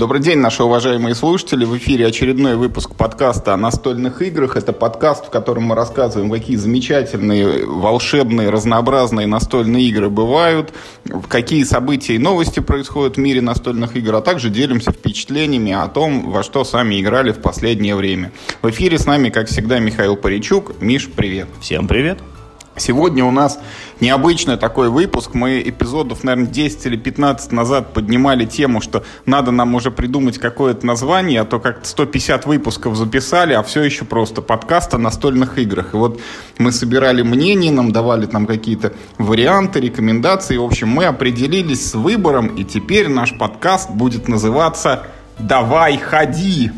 Добрый день, наши уважаемые слушатели. В эфире очередной выпуск подкаста о настольных играх. Это подкаст, в котором мы рассказываем, какие замечательные, волшебные, разнообразные настольные игры бывают, какие события и новости происходят в мире настольных игр, а также делимся впечатлениями о том, во что сами играли в последнее время. В эфире с нами, как всегда, Михаил Паричук. Миш, привет. Всем привет. Сегодня у нас необычный такой выпуск. Мы эпизодов, наверное, 10 или 15 назад поднимали тему, что надо нам уже придумать какое-то название, а то как-то 150 выпусков записали, а все еще просто подкаст о настольных играх. И вот мы собирали мнения, нам давали там какие-то варианты, рекомендации. В общем, мы определились с выбором, и теперь наш подкаст будет называться «Давай, ходи!»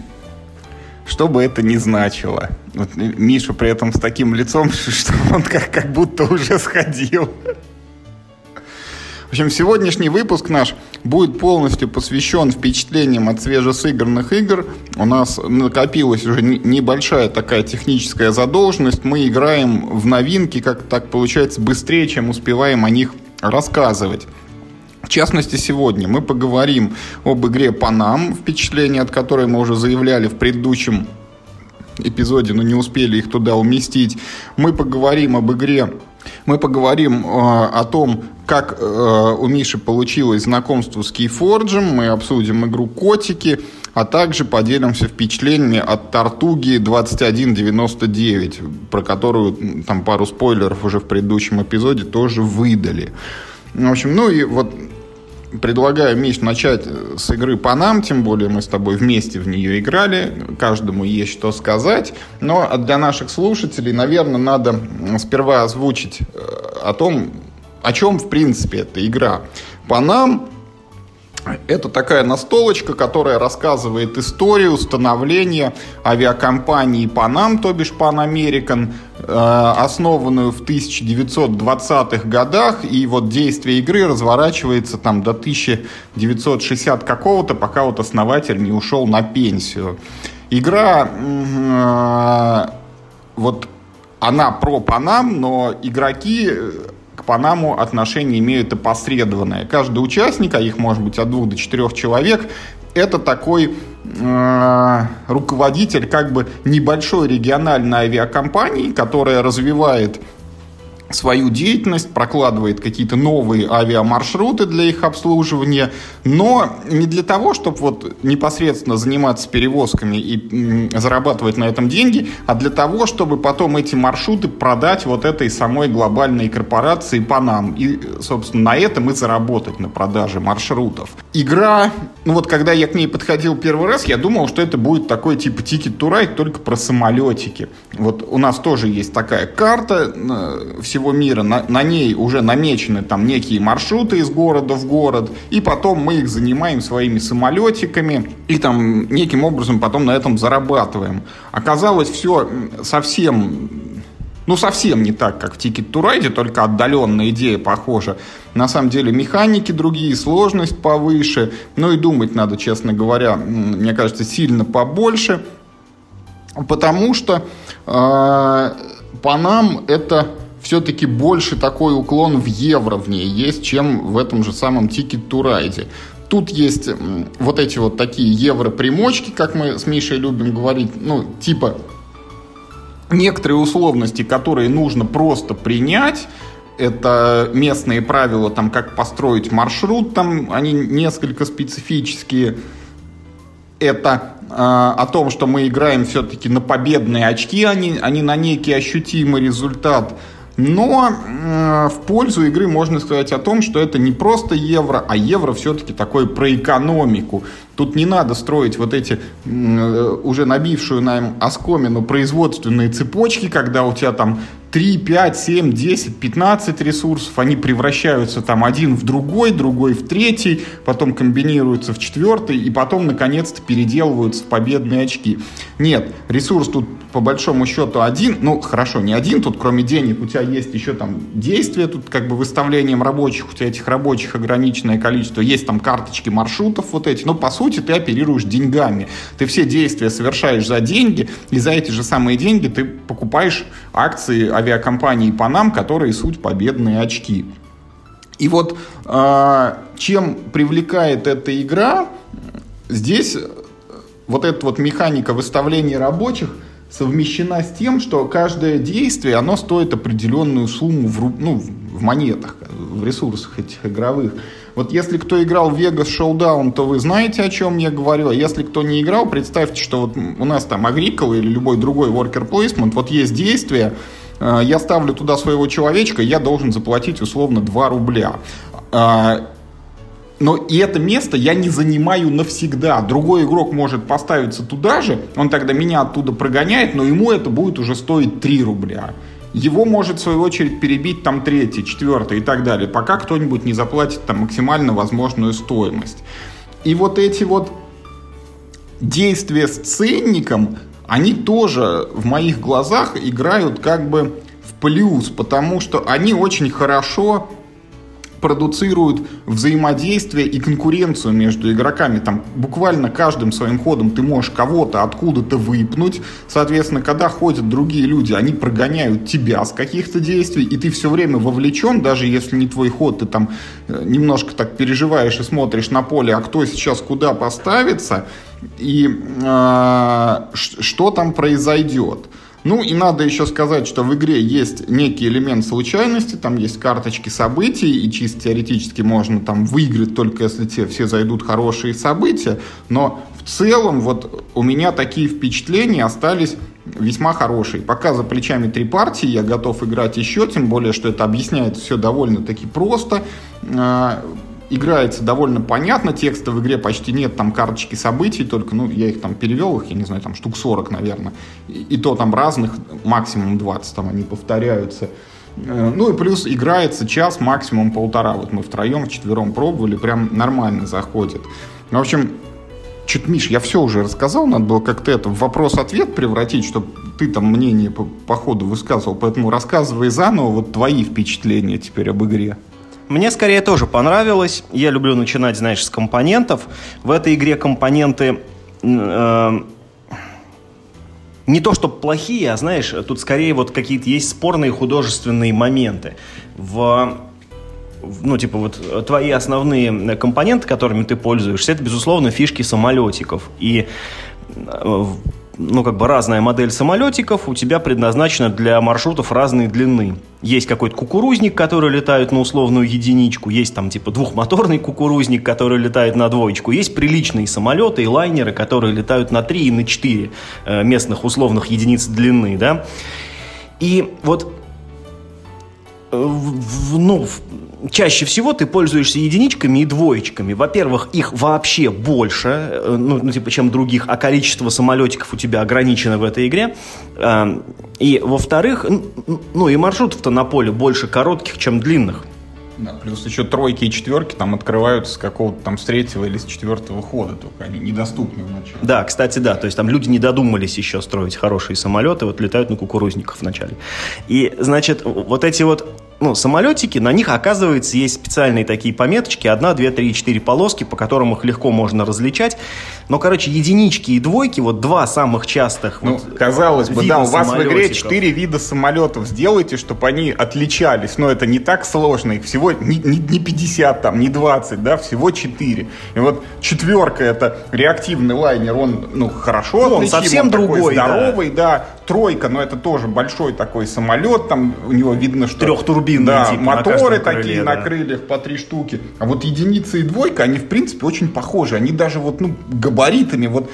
Что бы это ни значило. Вот Миша при этом с таким лицом, что он как, как будто уже сходил. В общем, сегодняшний выпуск наш будет полностью посвящен впечатлениям от свежесыгранных игр. У нас накопилась уже небольшая такая техническая задолженность. Мы играем в новинки, как так получается, быстрее, чем успеваем о них рассказывать. В частности, сегодня мы поговорим об игре Панам, впечатления от которой мы уже заявляли в предыдущем эпизоде, но не успели их туда уместить. Мы поговорим об игре мы поговорим э, о том, как э, у Миши получилось знакомство с Keyforge, мы обсудим игру «Котики», а также поделимся впечатлениями от «Тартуги 2199», про которую там пару спойлеров уже в предыдущем эпизоде тоже выдали. В общем, ну и вот предлагаю, Миш, начать с игры Панам, тем более мы с тобой вместе в нее играли, каждому есть что сказать, но для наших слушателей, наверное, надо сперва озвучить э, о том, о чем, в принципе, эта игра. Панам это такая настолочка, которая рассказывает историю становления авиакомпании Panam, то бишь Pan American, э, основанную в 1920-х годах. И вот действие игры разворачивается там до 1960 какого-то, пока вот основатель не ушел на пенсию. Игра э, вот она про Панам, но игроки Панаму отношения имеют опосредованное. Каждый участник, а их может быть от двух до четырех человек, это такой э, руководитель как бы небольшой региональной авиакомпании, которая развивает свою деятельность, прокладывает какие-то новые авиамаршруты для их обслуживания, но не для того, чтобы вот непосредственно заниматься перевозками и зарабатывать на этом деньги, а для того, чтобы потом эти маршруты продать вот этой самой глобальной корпорации по. И, собственно, на этом и заработать на продаже маршрутов. Игра, ну вот когда я к ней подходил первый раз, я думал, что это будет такой типа Ticket to Ride, только про самолетики. Вот у нас тоже есть такая карта э, всего всего мира, на, на ней уже намечены там некие маршруты из города в город, и потом мы их занимаем своими самолетиками, и там неким образом потом на этом зарабатываем. Оказалось все совсем ну, совсем не так, как в Ticket to Ride, только отдаленная идея похожа. На самом деле механики другие, сложность повыше. Ну и думать надо, честно говоря, мне кажется, сильно побольше. Потому что э, по нам это все-таки больше такой уклон в евро в ней есть, чем в этом же самом Ticket to Ride. Тут есть вот эти вот такие евро-примочки, как мы с Мишей любим говорить, ну, типа некоторые условности, которые нужно просто принять, это местные правила, там, как построить маршрут, там, они несколько специфические. Это э, о том, что мы играем все-таки на победные очки, а не, а на некий ощутимый результат. Но э, в пользу игры можно сказать о том, что это не просто евро, а евро все-таки такое про экономику. Тут не надо строить вот эти э, уже набившую нам оскомину производственные цепочки, когда у тебя там 3, 5, 7, 10, 15 ресурсов, они превращаются там один в другой, другой в третий, потом комбинируются в четвертый, и потом, наконец-то, переделываются в победные очки. Нет, ресурс тут по большому счету один, ну, хорошо, не один, тут кроме денег у тебя есть еще там действия, тут как бы выставлением рабочих, у тебя этих рабочих ограниченное количество, есть там карточки маршрутов вот эти, но по сути ты оперируешь деньгами. Ты все действия совершаешь за деньги, и за эти же самые деньги ты покупаешь акции авиакомпании Панам, которые суть победные очки. И вот э, чем привлекает эта игра, здесь вот эта вот механика выставления рабочих совмещена с тем, что каждое действие, оно стоит определенную сумму в, ну, в монетах, в ресурсах этих игровых. Вот если кто играл в Vegas Showdown, то вы знаете, о чем я говорю. А если кто не играл, представьте, что вот у нас там Agricola или любой другой worker placement, вот есть действие, э, я ставлю туда своего человечка, я должен заплатить условно 2 рубля. Но и это место я не занимаю навсегда. Другой игрок может поставиться туда же, он тогда меня оттуда прогоняет, но ему это будет уже стоить 3 рубля. Его может, в свою очередь, перебить там третий, четвертый и так далее, пока кто-нибудь не заплатит там максимально возможную стоимость. И вот эти вот действия с ценником, они тоже в моих глазах играют как бы в плюс, потому что они очень хорошо продуцируют взаимодействие и конкуренцию между игроками. Там буквально каждым своим ходом ты можешь кого-то откуда-то выпнуть. Соответственно, когда ходят другие люди, они прогоняют тебя с каких-то действий, и ты все время вовлечен, даже если не твой ход, ты там э, немножко так переживаешь и смотришь на поле, а кто сейчас куда поставится, и э, что там произойдет. Ну и надо еще сказать, что в игре есть некий элемент случайности, там есть карточки событий, и чисто теоретически можно там выиграть только если те все зайдут хорошие события, но в целом вот у меня такие впечатления остались весьма хорошие. Пока за плечами три партии, я готов играть еще, тем более, что это объясняет все довольно-таки просто а, играется довольно понятно, текста в игре почти нет, там карточки событий, только, ну, я их там перевел, их, я не знаю, там штук 40, наверное, и, и то там разных, максимум 20, там они повторяются. Э, ну и плюс играется час, максимум полтора. Вот мы втроем, вчетвером пробовали, прям нормально заходит. В общем, Чуть, Миш, я все уже рассказал, надо было как-то это в вопрос-ответ превратить, чтобы ты там мнение по, по ходу высказывал, поэтому рассказывай заново вот твои впечатления теперь об игре. Мне скорее тоже понравилось. Я люблю начинать, знаешь, с компонентов. В этой игре компоненты э, не то, что плохие, а знаешь, тут скорее вот какие-то есть спорные художественные моменты. В ну, типа, вот твои основные компоненты, которыми ты пользуешься, это, безусловно, фишки самолетиков. И э, ну, как бы разная модель самолетиков у тебя предназначена для маршрутов разной длины. Есть какой-то кукурузник, который летает на условную единичку, есть там типа двухмоторный кукурузник, который летает на двоечку, есть приличные самолеты и лайнеры, которые летают на 3 и на 4 э, местных условных единиц длины, да. И вот ну, чаще всего ты пользуешься единичками и двоечками. Во-первых, их вообще больше, э, ну, ну, типа, чем других, а количество самолетиков у тебя ограничено в этой игре. Эм, и, во-вторых, ну, и маршрутов-то на поле больше коротких, чем длинных. Да, плюс еще тройки и четверки там открываются с какого-то там с третьего или с четвертого хода, только они недоступны вначале. Да, кстати, да, то есть там люди не додумались еще строить хорошие самолеты, вот летают на кукурузниках вначале. И, значит, вот эти вот ну, самолетики, на них, оказывается, есть специальные такие пометочки, одна, две, три, четыре полоски, по которым их легко можно различать. Но, короче, единички и двойки, вот два самых частых. Ну, вот, казалось бы, да, у вас в игре четыре вида самолетов. Сделайте, чтобы они отличались. Но это не так сложно. Их всего не, не, не 50, там, не 20, да, всего 4. И вот четверка это реактивный лайнер, он, ну, хорошо ну, он совсем он другой, здоровый, да. да. Тройка, но это тоже большой такой самолет, там у него видно, что... Трехтурбинный, да, типа, моторы на такие крыле, на да. крыльях по три штуки. А вот единица и двойка, они, в принципе, очень похожи. Они даже вот, ну, габаритами, вот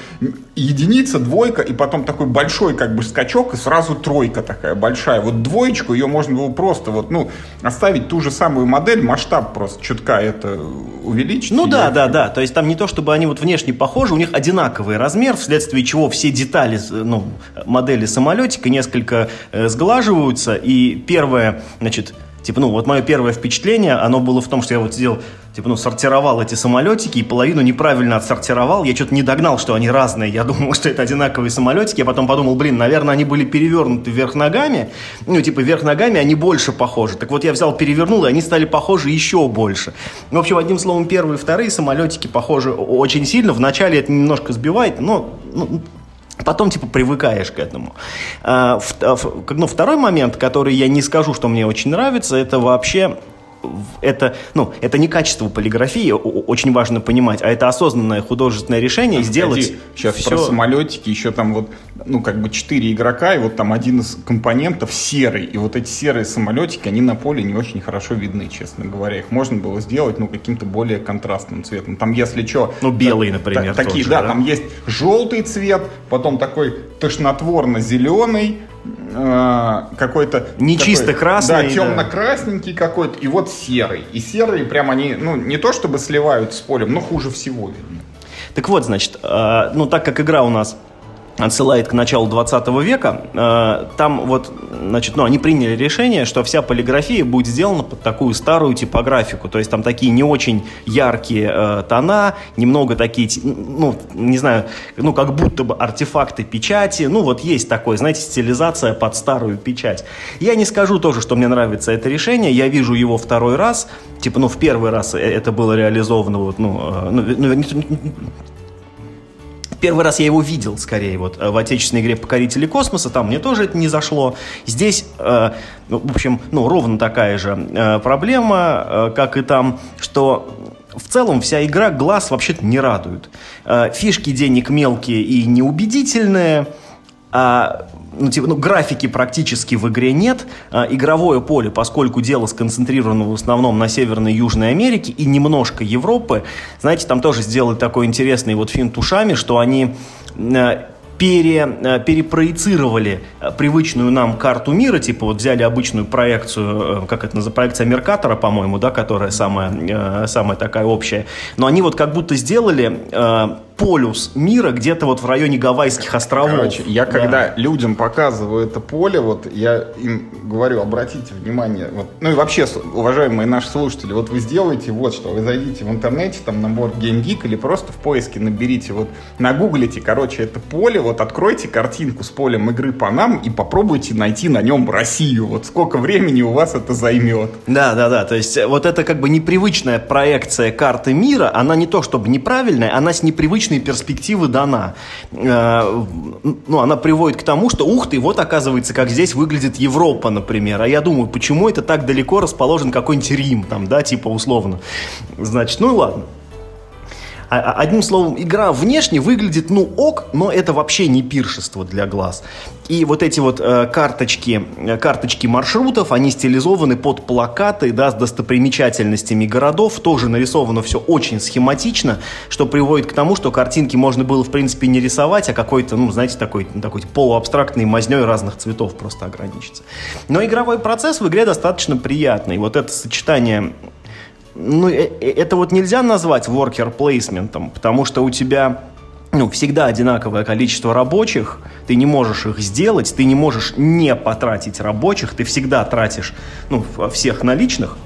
единица, двойка, и потом такой большой как бы скачок, и сразу тройка такая большая. Вот двоечку, ее можно было просто вот, ну, оставить ту же самую модель, масштаб просто чутка это увеличить. Ну да, да, да. То есть там не то, чтобы они вот внешне похожи, у них одинаковый размер, вследствие чего все детали, ну, модели самолетика несколько э, сглаживаются, и первое, значит, Типа, ну, вот мое первое впечатление, оно было в том, что я вот сидел, типа, ну, сортировал эти самолетики и половину неправильно отсортировал. Я что-то не догнал, что они разные. Я думал, что это одинаковые самолетики. Я потом подумал, блин, наверное, они были перевернуты вверх ногами. Ну, типа, вверх ногами они больше похожи. Так вот, я взял, перевернул, и они стали похожи еще больше. В общем, одним словом, первые и вторые самолетики похожи очень сильно. Вначале это немножко сбивает, но ну, Потом, типа, привыкаешь к этому. А, в, а, ну, второй момент, который я не скажу, что мне очень нравится, это вообще это, ну, это не качество полиграфии, очень важно понимать, а это осознанное художественное решение сделать Сейчас все... про самолетики, еще там вот, ну, как бы четыре игрока, и вот там один из компонентов серый, и вот эти серые самолетики, они на поле не очень хорошо видны, честно говоря. Их можно было сделать, ну, каким-то более контрастным цветом. Там, если что... Ну, белый, например. Та, такие, же, да, да, там есть желтый цвет, потом такой тошнотворно-зеленый, э, какой-то... Не чисто красный. Да, темно-красненький да. какой-то, и вот серый. И серые прям они, ну, не то чтобы сливают с полем, но хуже всего видно. Так вот, значит, э, ну, так как игра у нас отсылает к началу 20 века. Э, там вот, значит, ну, они приняли решение, что вся полиграфия будет сделана под такую старую типографику. То есть там такие не очень яркие э, тона, немного такие, ну, не знаю, ну, как будто бы артефакты печати. Ну, вот есть такое, знаете, стилизация под старую печать. Я не скажу тоже, что мне нравится это решение. Я вижу его второй раз. Типа, ну, в первый раз э, это было реализовано, вот, ну, э, ну, Первый раз я его видел, скорее, вот э, в отечественной игре «Покорители космоса», там мне тоже это не зашло. Здесь, э, ну, в общем, ну, ровно такая же э, проблема, э, как и там, что в целом вся игра глаз вообще-то не радует. Э, фишки денег мелкие и неубедительные, а ну, типа, ну, графики практически в игре нет. А, игровое поле, поскольку дело сконцентрировано в основном на Северной и Южной Америке и немножко Европы, знаете, там тоже сделали такой интересный вот финт ушами, что они а, пере, э, перепроецировали э, привычную нам карту мира, типа вот взяли обычную проекцию, э, как это называется, проекция Меркатора, по-моему, да, которая самая, самая такая общая, но они вот как будто сделали полюс мира где-то вот в районе Гавайских островов. Короче, я да. когда людям показываю это поле, вот я им говорю, обратите внимание, вот, ну и вообще, уважаемые наши слушатели, вот вы сделаете вот что, вы зайдите в интернете, там набор Game Geek или просто в поиске наберите, вот нагуглите, короче, это поле, вот откройте картинку с полем игры по нам и попробуйте найти на нем Россию. Вот сколько времени у вас это займет. Да, да, да. То есть э, вот это как бы непривычная проекция карты мира, она не то чтобы неправильная, она с непривычной перспективы дана. Э, ну, она приводит к тому, что ух ты, вот оказывается, как здесь выглядит Европа, например. А я думаю, почему это так далеко расположен какой-нибудь Рим, там, да, типа условно. Значит, ну ладно. А, а, одним словом, игра внешне выглядит, ну, ок, но это вообще не пиршество для глаз. И вот эти вот э, карточки, э, карточки маршрутов, они стилизованы под плакаты, да, с достопримечательностями городов. Тоже нарисовано все очень схематично, что приводит к тому, что картинки можно было, в принципе, не рисовать, а какой-то, ну, знаете, такой, такой полуабстрактной мазней разных цветов просто ограничиться. Но игровой процесс в игре достаточно приятный. Вот это сочетание ну, э, э, это вот нельзя назвать worker placement, потому что у тебя ну, всегда одинаковое количество рабочих, ты не можешь их сделать, ты не можешь не потратить рабочих, ты всегда тратишь ну, всех наличных,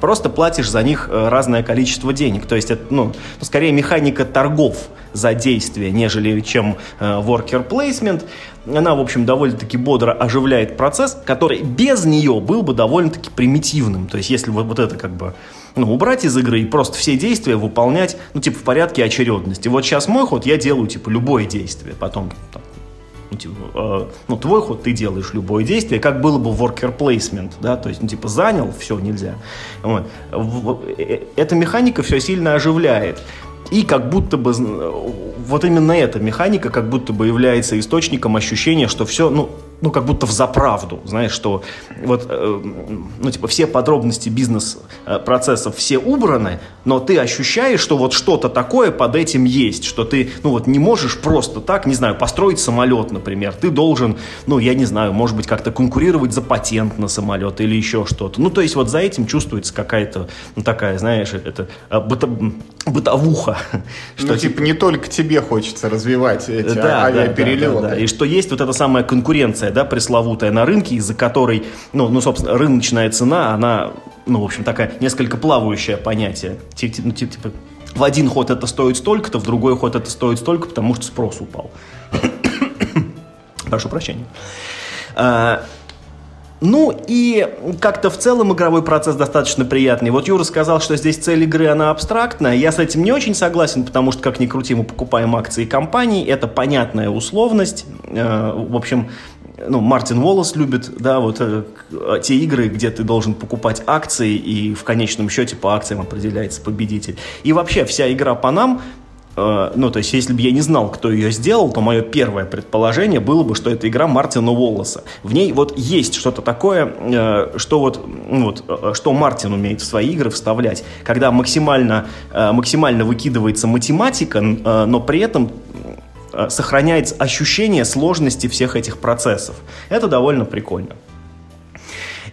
Просто платишь за них э, разное количество денег. То есть это, ну, скорее механика торгов за действие, нежели чем э, worker placement. Она, в общем, довольно-таки бодро оживляет процесс, который без нее был бы довольно-таки примитивным. То есть если вот, вот это как бы ну, убрать из игры и просто все действия выполнять, ну, типа, в порядке очередности. Вот сейчас мой ход, я делаю, типа, любое действие. Потом там, ну, типа, э, ну, твой ход, ты делаешь любое действие, как было бы worker placement, да, то есть, ну, типа, занял, все, нельзя. Вот. Э, эта механика все сильно оживляет. И как будто бы вот именно эта механика как будто бы является источником ощущения, что все, ну, ну, как будто в заправду, знаешь, что вот, э, ну, типа, все подробности бизнес-процессов все убраны, но ты ощущаешь, что вот что-то такое под этим есть, что ты, ну, вот не можешь просто так, не знаю, построить самолет, например, ты должен, ну, я не знаю, может быть, как-то конкурировать за патент на самолет или еще что-то. Ну, то есть вот за этим чувствуется какая-то, ну, такая, знаешь, это э, быто, бытовуха. Что, ну, типа, не только тебе хочется развивать эти да, авиаперелеты. Да, да, да, и что есть вот эта самая конкуренция конкуренция, да, пресловутая на рынке, из-за которой, ну, ну, собственно, рыночная цена, она, ну, в общем, такая несколько плавающее понятие. Типа, ну, типа, в один ход это стоит столько-то, в другой ход это стоит столько, потому что спрос упал. Прошу прощения. А, ну и как-то в целом игровой процесс достаточно приятный. Вот Юра сказал, что здесь цель игры, она абстрактная. Я с этим не очень согласен, потому что, как ни крути, мы покупаем акции компаний. Это понятная условность. Э, в общем, ну, Мартин Уоллес любит, да, вот э, те игры, где ты должен покупать акции, и в конечном счете по акциям определяется победитель. И вообще вся игра по нам Э, ну, то есть, если бы я не знал, кто ее сделал, то мое первое предположение было бы, что это игра Мартина Уоллеса. В ней вот есть что-то такое, э, что вот, ну, вот, э, что Мартин умеет в свои игры вставлять, когда максимально, максимально выкидывается математика, но при этом сохраняется ощущение сложности всех этих процессов. Это довольно прикольно.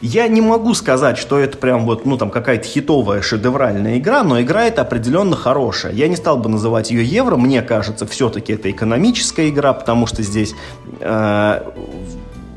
Я не могу сказать, что это прям вот, ну, там, какая-то хитовая, шедевральная игра, но игра это определенно хорошая. Я не стал бы называть ее евро, мне кажется, все-таки это экономическая игра, потому что здесь э,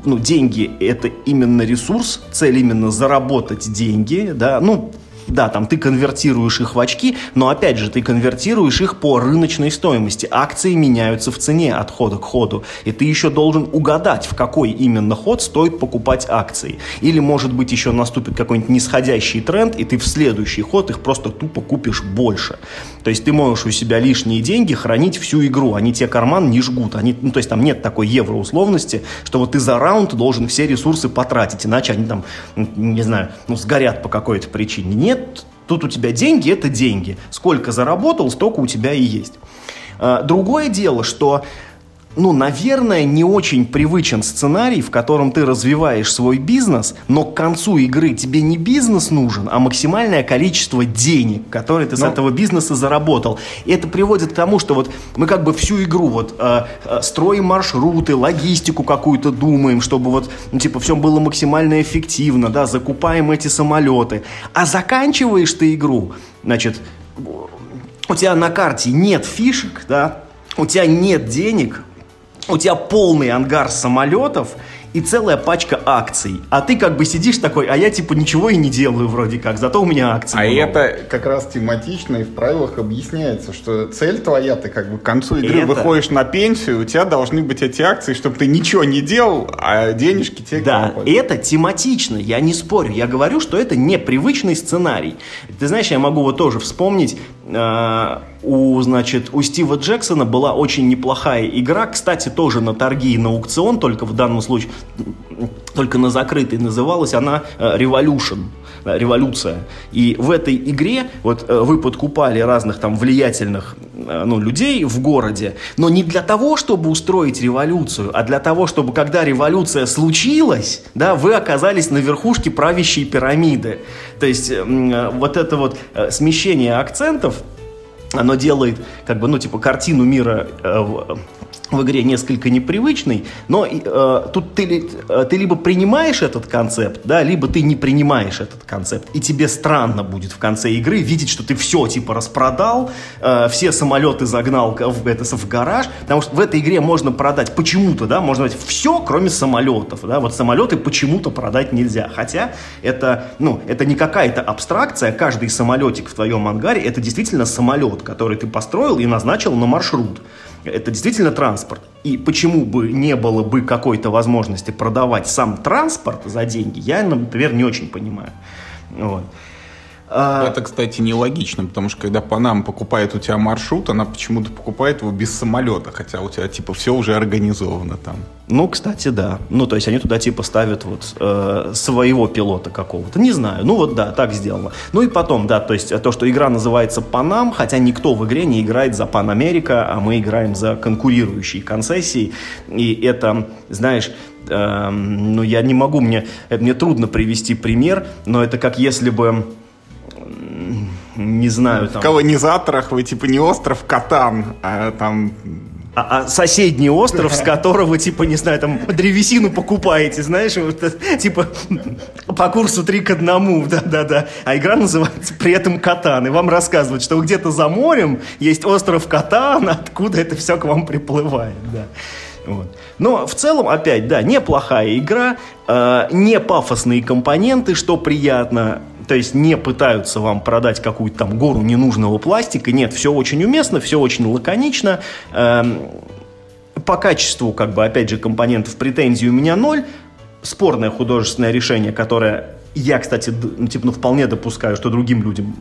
ну, деньги – это именно ресурс, цель именно заработать деньги, да, ну, да, там ты конвертируешь их в очки, но опять же ты конвертируешь их по рыночной стоимости. Акции меняются в цене от хода к ходу, и ты еще должен угадать, в какой именно ход стоит покупать акции. Или, может быть, еще наступит какой-нибудь нисходящий тренд, и ты в следующий ход их просто тупо купишь больше. То есть ты можешь у себя лишние деньги хранить всю игру, они тебе карман не жгут. Они, ну, то есть там нет такой евроусловности, что вот ты за раунд должен все ресурсы потратить, иначе они там, не знаю, ну, сгорят по какой-то причине. Нет, нет, тут у тебя деньги – это деньги. Сколько заработал, столько у тебя и есть. А, другое дело, что ну, наверное, не очень привычен сценарий, в котором ты развиваешь свой бизнес, но к концу игры тебе не бизнес нужен, а максимальное количество денег, которые ты но... с этого бизнеса заработал. И это приводит к тому, что вот мы как бы всю игру вот э, э, строим маршруты, логистику какую-то думаем, чтобы вот, ну, типа, все было максимально эффективно, да, закупаем эти самолеты. А заканчиваешь ты игру, значит, у тебя на карте нет фишек, да, у тебя нет денег, у тебя полный ангар самолетов и целая пачка акций. А ты как бы сидишь такой, а я типа ничего и не делаю вроде как, зато у меня акции. А много. это как раз тематично и в правилах объясняется, что цель твоя, ты как бы к концу игры это... выходишь на пенсию, у тебя должны быть эти акции, чтобы ты ничего не делал, а денежки тебе Да, это тематично, я не спорю. Я говорю, что это непривычный сценарий. Ты знаешь, я могу вот тоже вспомнить э, у, значит, у Стива Джексона была очень неплохая игра, кстати, тоже на торги и на аукцион, только в данном случае, только на закрытый, называлась она э, Revolution, революция. И в этой игре вот э, вы подкупали разных там влиятельных э, ну, людей в городе, но не для того, чтобы устроить революцию, а для того, чтобы когда революция случилась, да, вы оказались на верхушке правящей пирамиды. То есть вот это вот смещение акцентов – оно делает, как бы, ну, типа, картину мира э, в, игре несколько непривычный, но э, тут ты, э, ты либо принимаешь этот концепт, да, либо ты не принимаешь этот концепт. И тебе странно будет в конце игры видеть, что ты все типа распродал, э, все самолеты загнал в, это, в гараж, потому что в этой игре можно продать почему-то, да, можно сказать, все, кроме самолетов, да, вот самолеты почему-то продать нельзя. Хотя это, ну, это не какая-то абстракция, каждый самолетик в твоем ангаре, это действительно самолет, который ты построил и назначил на маршрут. Это действительно транспорт. И почему бы не было бы какой-то возможности продавать сам транспорт за деньги, я, например, не очень понимаю. Вот. А... Это, кстати, нелогично, потому что когда Панам покупает у тебя маршрут, она почему-то покупает его без самолета, хотя у тебя типа все уже организовано там. Ну, кстати, да. Ну, то есть они туда типа ставят вот э, своего пилота какого-то. Не знаю. Ну вот да, так сделано. Ну и потом, да, то есть то, что игра называется Панам, хотя никто в игре не играет за Пан Америка, а мы играем за конкурирующие концессии. И это, знаешь, эм, ну я не могу, мне, мне трудно привести пример, но это как если бы не знаю, там... В колонизаторах вы типа не остров Катан, а там а, а соседний остров, с которого, типа, не знаю, там, древесину покупаете, знаешь, вот, типа, по курсу 3 к 1, да-да-да. А игра называется при этом Катан, и вам рассказывают, что где-то за морем есть остров Катан, откуда это все к вам приплывает, да. Вот. Но в целом, опять, да, неплохая игра, э, не пафосные компоненты, что приятно, то есть не пытаются вам продать какую-то там гору ненужного пластика. Нет, все очень уместно, все очень лаконично. Эм, по качеству, как бы, опять же, компонентов претензий у меня ноль. Спорное художественное решение, которое я, кстати, ну, типа, ну, вполне допускаю, что другим людям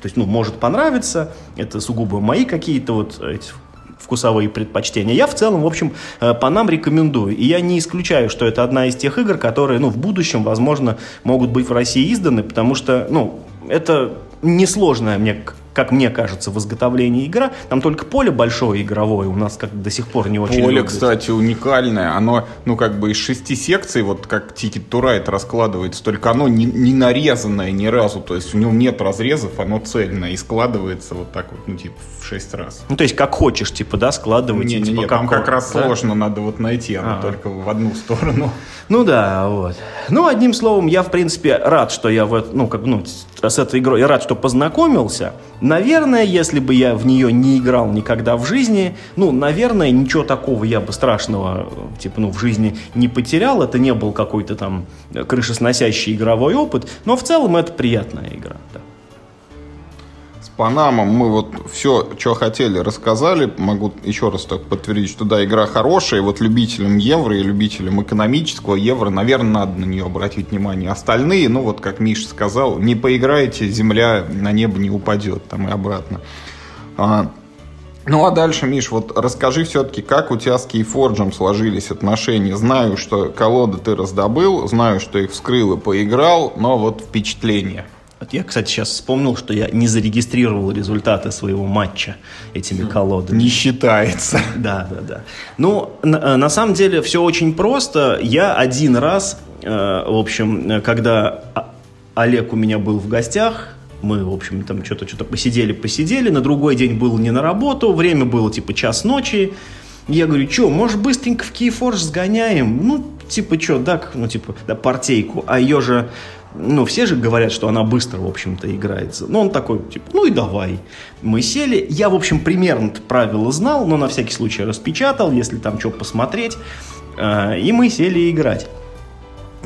то есть, ну, может понравиться. Это сугубо мои какие-то вот эти вкусовые предпочтения. Я в целом, в общем, э, по нам рекомендую. И я не исключаю, что это одна из тех игр, которые, ну, в будущем, возможно, могут быть в России изданы, потому что, ну, это несложная, мне как мне кажется, в изготовлении игра. Там только поле большое игровое у нас как до сих пор не очень Поле, любят. кстати, уникальное. Оно, ну, как бы из шести секций, вот как to Ride раскладывается, только оно не, не нарезанное ни разу. То есть у него нет разрезов, оно цельное и складывается вот так вот, ну, типа, в шесть раз. Ну, то есть как хочешь, типа, да, складывать. Не, не, типа, не, там как как раз да? сложно, надо вот найти, оно А. только в одну сторону. Ну да, вот. Ну, одним словом, я, в принципе, рад, что я в, эт- ну, как, ну, с этой игрой, я рад, что познакомился. Наверное, если бы я в нее не играл никогда в жизни, ну, наверное, ничего такого я бы страшного, типа, ну, в жизни не потерял. Это не был какой-то там э, крышесносящий игровой опыт, но в целом это приятная игра. да. С Панамом мы вот все, что хотели, рассказали. Могу еще раз так подтвердить, что да, игра хорошая. И вот любителям евро и любителям экономического евро, наверное, надо на нее обратить внимание. Остальные, ну вот как Миша сказал, не поиграете, земля на небо не упадет там и обратно. А, ну а дальше, Миш, вот расскажи все-таки, как у тебя с Кейфорджем сложились отношения. Знаю, что колоды ты раздобыл, знаю, что их вскрыл и поиграл, но вот впечатления. Вот я, кстати, сейчас вспомнил, что я не зарегистрировал результаты своего матча этими колодами. Не считается. Да, да, да. Ну, на, э, на самом деле все очень просто. Я один раз, э, в общем, э, когда А- Олег у меня был в гостях, мы, в общем, там что-то что-то посидели, посидели. На другой день был не на работу, время было типа час ночи. Я говорю, что, может, быстренько в Keyforge сгоняем? Ну, типа, что, да, ну, типа, да, партейку. А ее же, ну, все же говорят, что она быстро, в общем-то, играется. Ну, он такой, типа, ну и давай. Мы сели. Я, в общем, примерно правила знал, но на всякий случай распечатал, если там что посмотреть. Э, И мы сели играть.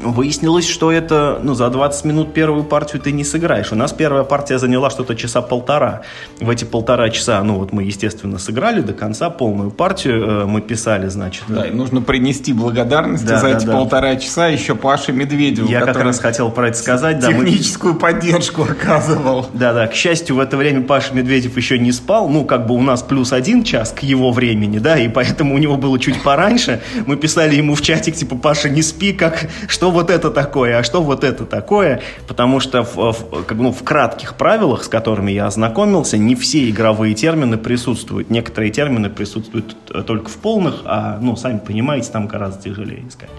Выяснилось, что это, ну, за 20 минут первую партию ты не сыграешь. У нас первая партия заняла что-то часа полтора. В эти полтора часа, ну, вот мы, естественно, сыграли до конца полную партию. э, Мы писали, значит. Да, и нужно принести благодарность Да, за да, эти да. полтора часа еще Паше Медведеву, Я как раз хотел про это сказать. Да, мы- техническую поддержку оказывал. Да, да, к счастью, в это время Паша Медведев еще не спал. Ну, как бы у нас плюс один час к его времени, да, и поэтому у него было чуть пораньше. Мы писали ему в чатик, типа, Паша, не спи, как, что вот это такое, а что вот это такое. Потому что в, в- как, ну, в кратких правилах, с которыми я ознакомился, не все игровые термины присутствуют. Некоторые термины присутствуют э, только в полных, а, ну, сами понимаете, там гораздо тяжелее искать.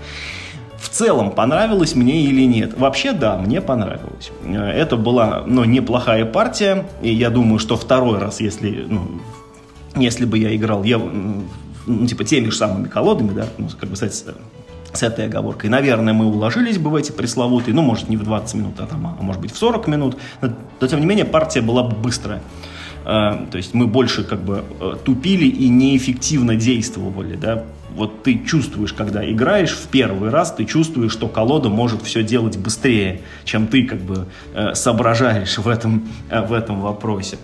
В целом, понравилось мне или нет? Вообще, да, мне понравилось. Э, Это была, ну, неплохая партия, и я думаю, что второй раз, если, ну, если бы я играл, я, ну, типа, теми же самыми колодами, да, ну, как бы, сказать, с- этой оговоркой, наверное, мы уложились бы в эти пресловутые, ну, может, не в 20 минут, а, там, а может быть, в 40 минут, но, но, тем не менее, партия была бы быстрая. Э, То есть мы больше как бы э, тупили и неэффективно действовали, да. Вот ты чувствуешь, когда играешь в первый раз, ты чувствуешь, что колода может все делать быстрее, чем ты как бы э, соображаешь в этом, э, в этом вопросе.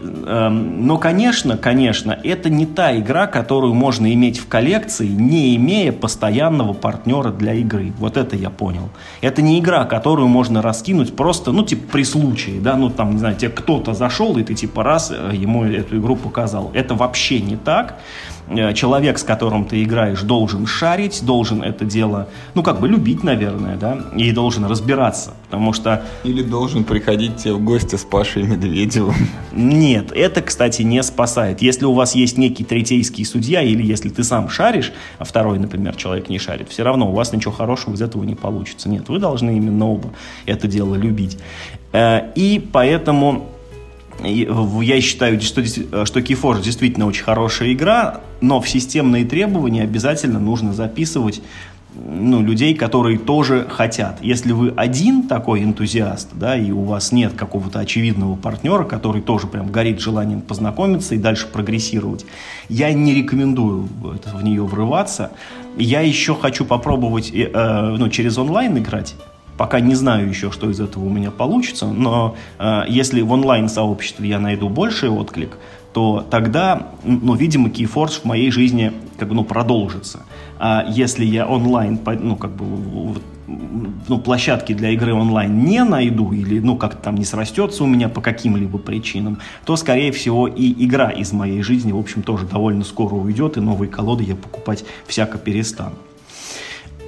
Эм, Но, конечно, конечно, это не та игра, которую можно иметь в коллекции, не имея постоянного партнера для игры. Вот это я понял. Это не игра, которую можно раскинуть просто, ну, типа, при случае, да, ну, там, не знаю, тебе кто-то зашел, и ты, типа, раз э, ему эту игру показал. Это вообще не так. Э, Человек, с которым ты играешь, должен шарить, должен это дело, ну, как бы любить, наверное, да, и должен разбираться, потому что Или должен приходить тебе в гости с Пашей Медведевым. нет, это, кстати, не спасает. Если у вас есть некий третейский судья, или если ты сам шаришь, а второй, например, человек не шарит, все равно у вас ничего хорошего из этого не получится. Нет, вы должны именно оба это дело любить. Э, И поэтому я считаю, что, действи- что Keyforge действительно очень хорошая игра, но в системные требования обязательно нужно записывать ну, людей, которые тоже хотят. Если вы один такой энтузиаст, да, и у вас нет какого-то очевидного партнера, который тоже прям горит желанием познакомиться и дальше прогрессировать, я не рекомендую в нее врываться. Я еще хочу попробовать э, э, ну, через онлайн играть. Пока не знаю еще, что из этого у меня получится, но э, если в онлайн-сообществе я найду больший отклик, то тогда, ну, видимо, Keyforge в моей жизни как бы, ну, продолжится. А если я онлайн, ну, как бы, ну, площадки для игры онлайн не найду или, ну, как-то там не срастется у меня по каким-либо причинам, то, скорее всего, и игра из моей жизни, в общем, тоже довольно скоро уйдет, и новые колоды я покупать всяко перестану.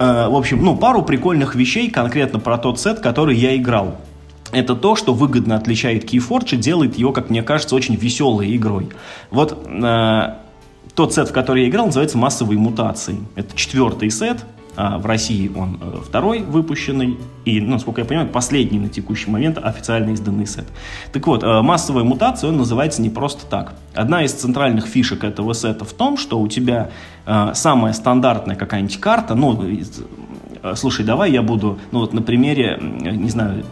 Э, в общем, ну, пару прикольных вещей конкретно про тот сет, который я играл. Это то, что выгодно отличает Keyforge и делает его, как мне кажется, очень веселой игрой. Вот э, тот сет, в который я играл, называется «Массовые мутации». Это четвертый сет, а в России он э, второй выпущенный и, насколько я понимаю, последний на текущий момент официально изданный сет. Так вот, э, массовая мутация, он называется не просто так. Одна из центральных фишек этого сета в том, что у тебя э, самая стандартная какая-нибудь карта, ну, слушай, давай я буду, ну вот на примере, не знаю,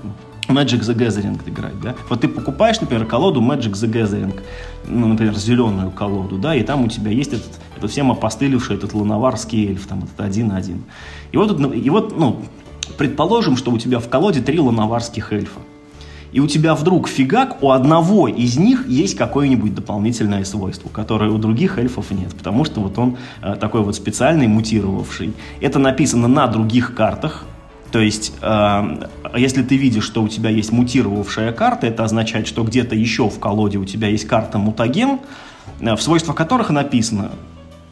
Magic the Gathering играть, да? Вот ты покупаешь, например, колоду Magic the Gathering, ну, например, зеленую колоду, да, и там у тебя есть этот, этот всем опостылевший этот луноварский эльф, там этот один-один. И вот, и вот, ну, предположим, что у тебя в колоде три луноварских эльфа. И у тебя вдруг фигак, у одного из них есть какое-нибудь дополнительное свойство, которое у других эльфов нет, потому что вот он э, такой вот специальный, мутировавший. Это написано на других картах, то есть, э, если ты видишь, что у тебя есть мутировавшая карта, это означает, что где-то еще в колоде у тебя есть карта мутаген, э, в свойствах которых написано,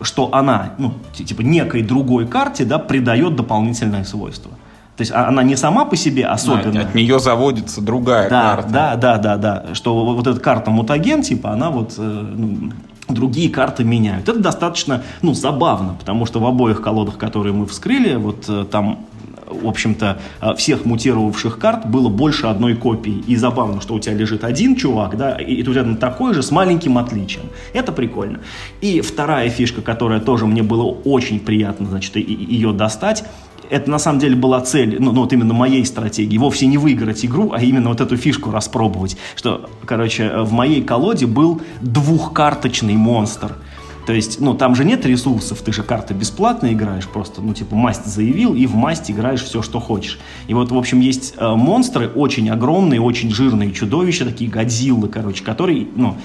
что она, ну, типа, некой другой карте, да, придает дополнительное свойство. То есть а, она не сама по себе особенно. от нее заводится другая да, карта. Да, да, да, да. Что вот эта карта мутаген, типа, она вот э, ну, другие карты меняют. Это достаточно, ну, забавно, потому что в обоих колодах, которые мы вскрыли, вот э, там в общем-то, э, всех мутировавших карт было больше одной копии. И забавно, что у тебя лежит один чувак, да, и тут рядом такой же с маленьким отличием. Это прикольно. И вторая фишка, которая тоже мне было очень приятно, значит, ее достать, это на самом деле была цель, ну, ну вот именно моей стратегии, вовсе не выиграть игру, а именно вот эту фишку распробовать. Что, короче, э, в моей колоде был двухкарточный монстр – то есть, ну, там же нет ресурсов, ты же карты бесплатно играешь, просто, ну, типа, масть заявил, и в масть играешь все, что хочешь. И вот, в общем, есть э, монстры очень огромные, очень жирные чудовища, такие годзиллы, короче, которые, ну,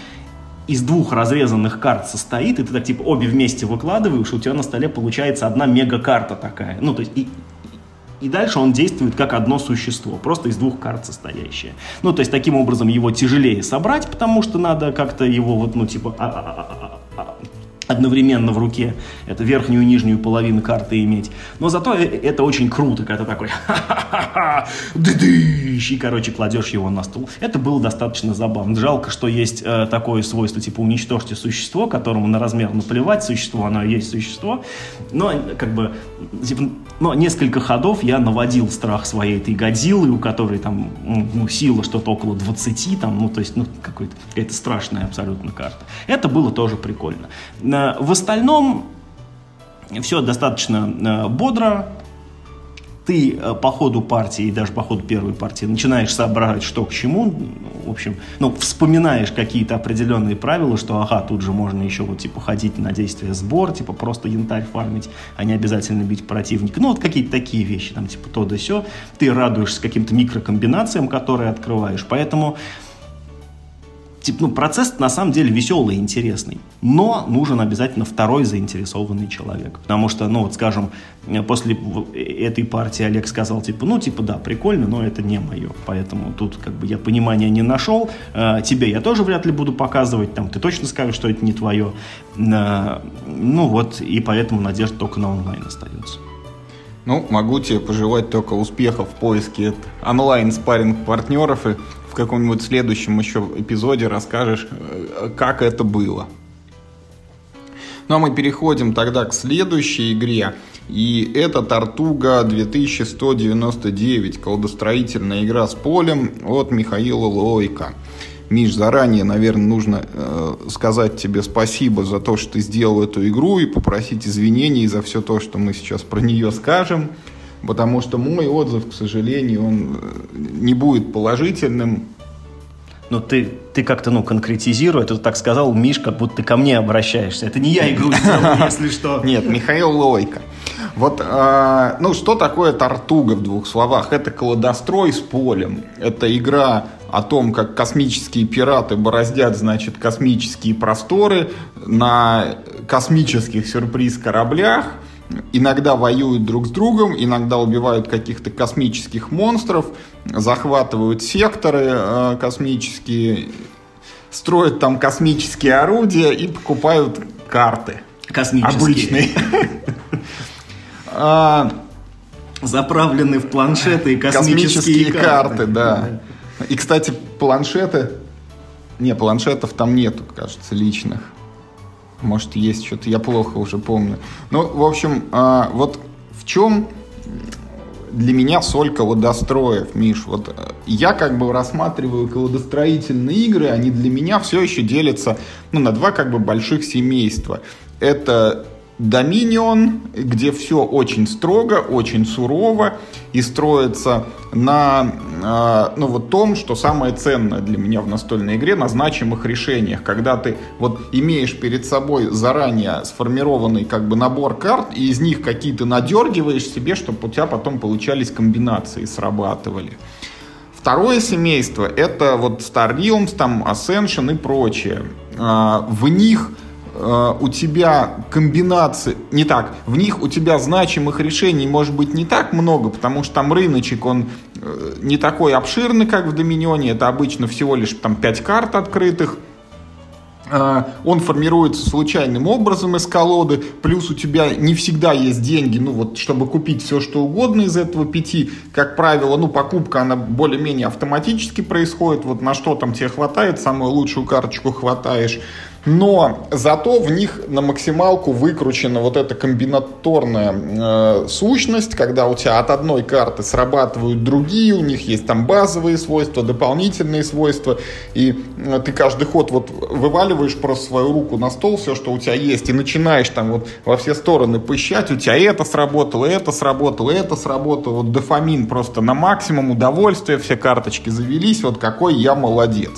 из двух разрезанных карт состоит, и ты так, типа, обе вместе выкладываешь, у тебя на столе получается одна мега-карта такая. Ну, то есть, и, и дальше он действует как одно существо, просто из двух карт состоящее. Ну, то есть, таким образом его тяжелее собрать, потому что надо как-то его вот, ну, типа, а, а, а, одновременно в руке, это верхнюю и нижнюю половину карты иметь. Но зато э, это очень круто, когда ты такой ха-ха-ха, и, короче, кладешь его на стул. Это было достаточно забавно. Жалко, что есть э, такое свойство, типа, уничтожьте существо, которому на размер наплевать, существо, оно есть существо. Но, как бы, типа, но несколько ходов я наводил страх своей этой Годзиллы, у которой там ну, сила что-то около 20, там, ну, то есть, ну, какая-то страшная абсолютно карта. Это было тоже прикольно. В остальном все достаточно э, бодро. Ты э, по ходу партии, даже по ходу первой партии, начинаешь соображать, что к чему. В общем, ну, вспоминаешь какие-то определенные правила, что, ага, тут же можно еще вот, типа, ходить на действие сбор, типа, просто янтарь фармить, а не обязательно бить противника. Ну, вот какие-то такие вещи, там, типа, то да сё. Ты радуешься каким-то микрокомбинациям, которые открываешь. Поэтому типа, ну, процесс на самом деле веселый и интересный, но нужен обязательно второй заинтересованный человек, потому что, ну, вот, скажем, после этой партии Олег сказал, типа, ну, типа, да, прикольно, но это не мое, поэтому тут, как бы, я понимания не нашел, э, тебе я тоже вряд ли буду показывать, там, ты точно скажешь, что это не твое, э, ну, вот, и поэтому надежда только на онлайн остается. Ну, могу тебе пожелать только успехов в поиске онлайн спарринг партнеров и в каком-нибудь следующем еще эпизоде расскажешь, э, как это было. Ну а мы переходим тогда к следующей игре. И это Тартуга 2199, колдостроительная игра с полем от Михаила Лойка. Миш, заранее, наверное, нужно э, сказать тебе спасибо за то, что ты сделал эту игру и попросить извинений за все то, что мы сейчас про нее скажем потому что мой отзыв, к сожалению, он э, не будет положительным. Ну, ты, ты как-то, ну, конкретизируй, ты так сказал, Миш, как будто ты ко мне обращаешься. Это не я игру сделал, если что. Нет, Михаил Лойко. Вот, э, ну, что такое Тартуга в двух словах? Это кладострой с полем. Это игра о том, как космические пираты бороздят, значит, космические просторы на космических сюрприз кораблях – иногда воюют друг с другом, иногда убивают каких-то космических монстров, захватывают секторы э, космические, строят там космические орудия и покупают карты. Космические. Обычные. А, Заправлены в планшеты и космические, Космические карты, да. И, кстати, планшеты... Не, планшетов там нету, кажется, личных. Может, есть что-то, я плохо уже помню. Ну, в общем, а, вот в чем для меня соль колодостроев, Миш. Вот э, я как бы рассматриваю колодостроительные игры, они для меня все еще делятся ну, на два как бы больших семейства. Это Доминион, где все очень строго, очень сурово и строится на э, ну, вот том, что самое ценное для меня в настольной игре, на значимых решениях. Когда ты вот имеешь перед собой заранее сформированный как бы набор карт, и из них какие-то надергиваешь себе, чтобы у тебя потом получались комбинации, срабатывали. Второе семейство это вот Star Realms, там Ascension и прочее. Э, в них Э, у тебя комбинации, не так, в них у тебя значимых решений может быть не так много, потому что там рыночек, он э, не такой обширный, как в Доминионе, это обычно всего лишь там 5 карт открытых, э, он формируется случайным образом из колоды, плюс у тебя не всегда есть деньги, ну вот, чтобы купить все, что угодно из этого пяти, как правило, ну, покупка, она более-менее автоматически происходит, вот на что там тебе хватает, самую лучшую карточку хватаешь, но зато в них на максималку выкручена вот эта комбинаторная э, сущность, когда у тебя от одной карты срабатывают другие, у них есть там базовые свойства, дополнительные свойства, и э, ты каждый ход вот вываливаешь просто свою руку на стол, все, что у тебя есть, и начинаешь там вот во все стороны пыщать, у тебя это сработало, это сработало, это сработало, вот дофамин просто на максимум, удовольствие, все карточки завелись, вот какой я молодец.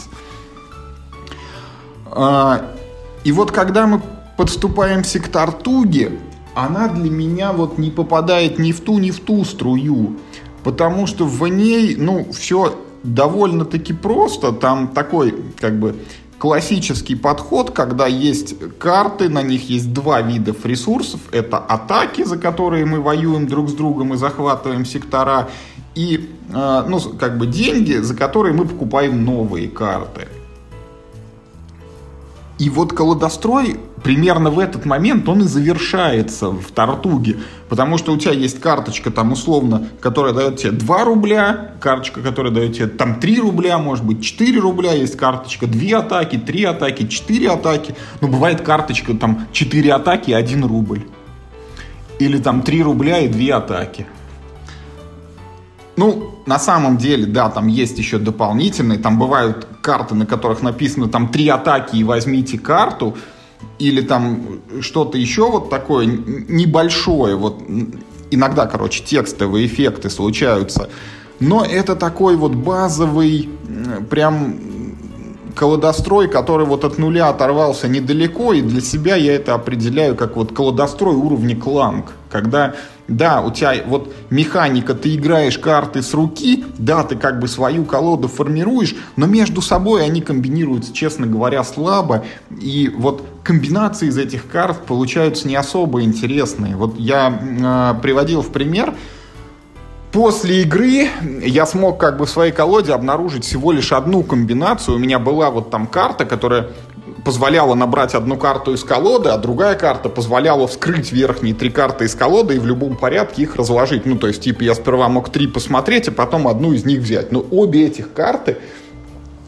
И вот когда мы подступаемся к Тартуге, она для меня вот не попадает ни в ту, ни в ту струю. Потому что в ней, ну, все довольно-таки просто. Там такой, как бы, классический подход, когда есть карты, на них есть два вида ресурсов. Это атаки, за которые мы воюем друг с другом и захватываем сектора, и, э, ну, как бы деньги, за которые мы покупаем новые карты. И вот колодострой примерно в этот момент он и завершается в Тартуге. Потому что у тебя есть карточка там условно, которая дает тебе 2 рубля, карточка, которая дает тебе там 3 рубля, может быть 4 рубля, есть карточка 2 атаки, 3 атаки, 4 атаки. Но бывает карточка там 4 атаки и 1 рубль. Или там 3 рубля и 2 атаки. Ну, на самом деле, да, там есть еще дополнительные, там бывают карты, на которых написано там три атаки и возьмите карту, или там что-то еще вот такое небольшое, вот иногда, короче, текстовые эффекты случаются, но это такой вот базовый, прям колодострой, который вот от нуля оторвался недалеко, и для себя я это определяю как вот колодострой уровня кланг, когда да, у тебя вот механика, ты играешь карты с руки, да, ты как бы свою колоду формируешь, но между собой они комбинируются, честно говоря, слабо. И вот комбинации из этих карт получаются не особо интересные. Вот я э, приводил в пример, После игры я смог как бы в своей колоде обнаружить всего лишь одну комбинацию. У меня была вот там карта, которая позволяла набрать одну карту из колоды, а другая карта позволяла вскрыть верхние три карты из колоды и в любом порядке их разложить. Ну, то есть, типа, я сперва мог три посмотреть, а потом одну из них взять. Но обе этих карты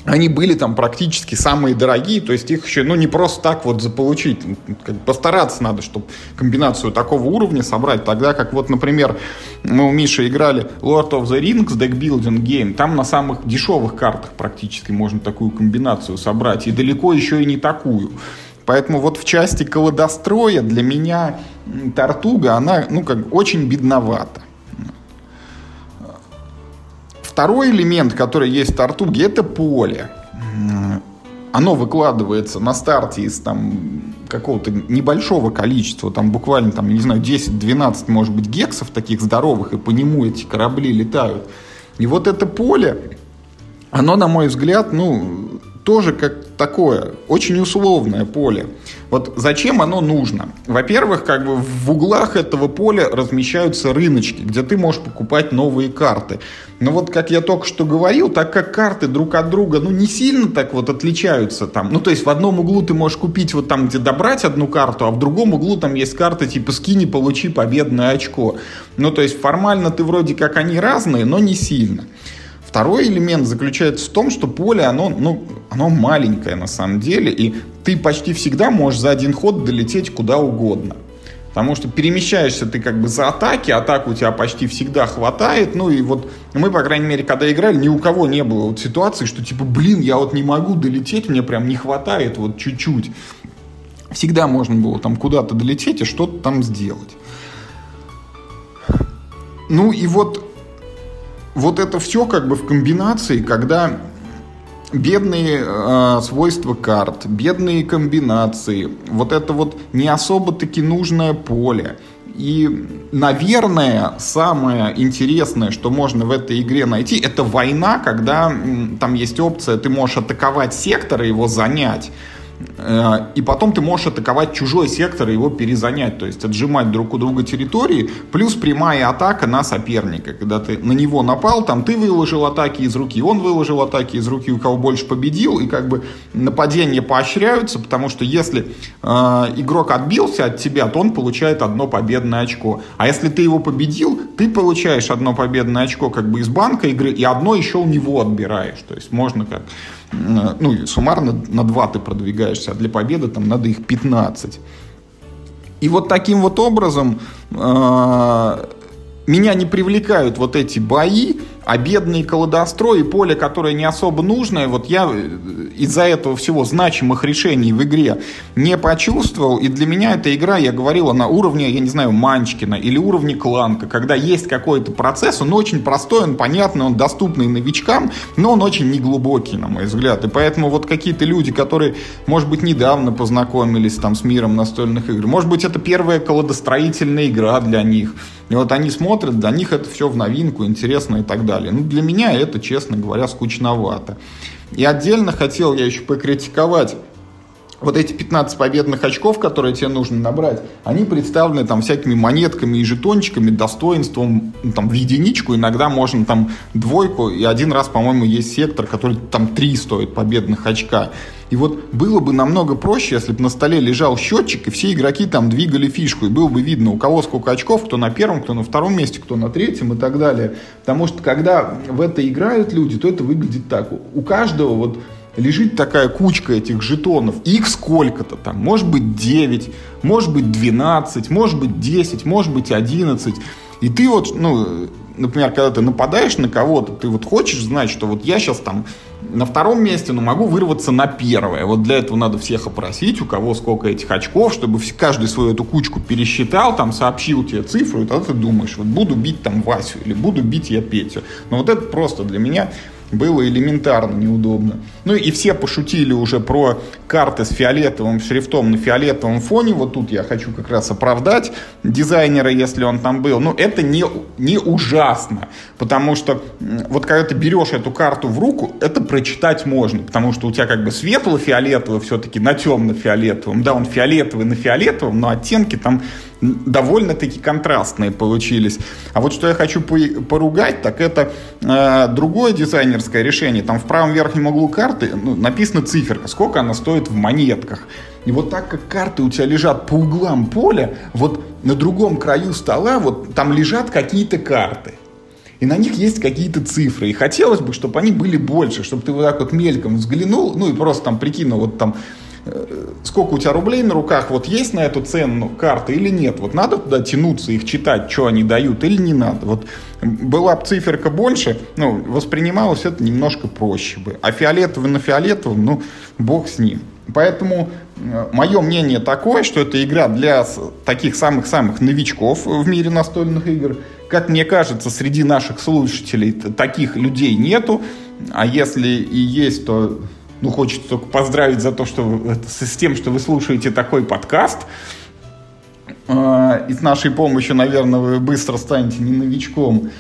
они были там практически самые дорогие, то есть их еще, ну, не просто так вот заполучить, постараться надо, чтобы комбинацию такого уровня собрать, тогда как вот, например, мы у Миши играли Lord of the Rings Deck Building Game, там на самых дешевых картах практически можно такую комбинацию собрать, и далеко еще и не такую. Поэтому вот в части колодостроя для меня Тартуга, она, ну, как очень бедновата. Второй элемент, который есть в Тартуге, это поле. Оно выкладывается на старте из там какого-то небольшого количества, там буквально, там, не знаю, 10-12, может быть, гексов таких здоровых, и по нему эти корабли летают. И вот это поле, оно, на мой взгляд, ну, тоже как такое, очень условное поле. Вот зачем оно нужно? Во-первых, как бы в углах этого поля размещаются рыночки, где ты можешь покупать новые карты. Но вот как я только что говорил, так как карты друг от друга, ну, не сильно так вот отличаются там. Ну, то есть в одном углу ты можешь купить вот там, где добрать одну карту, а в другом углу там есть карта типа скини, получи победное очко. Ну, то есть формально ты вроде как они разные, но не сильно. Второй элемент заключается в том, что поле, оно, ну, оно маленькое на самом деле, и ты почти всегда можешь за один ход долететь куда угодно. Потому что перемещаешься ты как бы за атаки, атаку у тебя почти всегда хватает. Ну и вот мы, по крайней мере, когда играли, ни у кого не было вот ситуации, что типа, блин, я вот не могу долететь, мне прям не хватает вот чуть-чуть. Всегда можно было там куда-то долететь и что-то там сделать. Ну и вот, вот это все как бы в комбинации, когда бедные э, свойства карт, бедные комбинации, вот это вот не особо-таки нужное поле. И, наверное, самое интересное, что можно в этой игре найти, это война, когда там есть опция, ты можешь атаковать сектор и его занять. Э, и потом ты можешь атаковать чужой сектор и его перезанять, то есть отжимать друг у друга территории, плюс прямая атака на соперника. Когда ты на него напал, там ты выложил атаки из руки, он выложил атаки из руки, у кого больше победил, и как бы нападения поощряются, потому что если э, игрок отбился от тебя, то он получает одно победное очко. А если ты его победил, ты получаешь одно победное очко как бы из банка игры, и одно еще у него отбираешь. То есть можно как ну, суммарно на 2 ты продвигаешься, а для победы там надо их 15. И вот таким вот образом э, меня не привлекают вот эти бои, а бедные колодострои, поле, которое не особо нужное, вот я э, из-за этого всего значимых решений в игре не почувствовал. И для меня эта игра, я говорила, на уровне, я не знаю, Манчкина или уровне Кланка, когда есть какой-то процесс, он очень простой, он понятный, он доступный новичкам, но он очень неглубокий, на мой взгляд. И поэтому вот какие-то люди, которые, может быть, недавно познакомились там с миром настольных игр, может быть, это первая колодостроительная игра для них, и вот они смотрят, для них это все в новинку, интересно и так далее. Ну, для меня это, честно говоря, скучновато. И отдельно хотел я еще покритиковать вот эти 15 победных очков, которые тебе нужно набрать, они представлены там всякими монетками и жетончиками, достоинством ну, там в единичку, иногда можно там двойку, и один раз, по-моему, есть сектор, который там три стоит победных очка. И вот было бы намного проще, если бы на столе лежал счетчик, и все игроки там двигали фишку, и было бы видно, у кого сколько очков, кто на первом, кто на втором месте, кто на третьем и так далее. Потому что когда в это играют люди, то это выглядит так. У каждого вот лежит такая кучка этих жетонов, их сколько-то там, может быть 9, может быть 12, может быть 10, может быть 11. И ты вот, ну, например, когда ты нападаешь на кого-то, ты вот хочешь знать, что вот я сейчас там на втором месте, но могу вырваться на первое. Вот для этого надо всех опросить, у кого сколько этих очков, чтобы каждый свою эту кучку пересчитал, там сообщил тебе цифру, и тогда ты думаешь, вот буду бить там Васю или буду бить я Петю. Но вот это просто для меня было элементарно неудобно. Ну и все пошутили уже про карты с фиолетовым шрифтом на фиолетовом фоне. Вот тут я хочу как раз оправдать дизайнера, если он там был. Но это не, не ужасно, потому что вот когда ты берешь эту карту в руку, это прочитать можно, потому что у тебя как бы светло-фиолетовый все-таки на темно-фиолетовом. Да, он фиолетовый на фиолетовом, но оттенки там довольно-таки контрастные получились. А вот что я хочу поругать, так это э, другое дизайнерское решение. Там в правом верхнем углу карты ну, написана циферка, сколько она стоит в монетках. И вот так как карты у тебя лежат по углам поля, вот на другом краю стола вот там лежат какие-то карты. И на них есть какие-то цифры. И хотелось бы, чтобы они были больше, чтобы ты вот так вот мельком взглянул, ну и просто там прикинул, вот там сколько у тебя рублей на руках, вот есть на эту цену карты или нет, вот надо туда тянуться, их читать, что они дают или не надо. Вот была бы циферка больше, ну, воспринималось это немножко проще бы. А фиолетовый на фиолетовом, ну, бог с ним. Поэтому э, мое мнение такое, что это игра для таких самых-самых новичков в мире настольных игр. Как мне кажется, среди наших слушателей таких людей нету. А если и есть, то ну, хочется только поздравить за то, что с тем, что вы слушаете такой подкаст. А, и с нашей помощью, наверное, вы быстро станете не новичком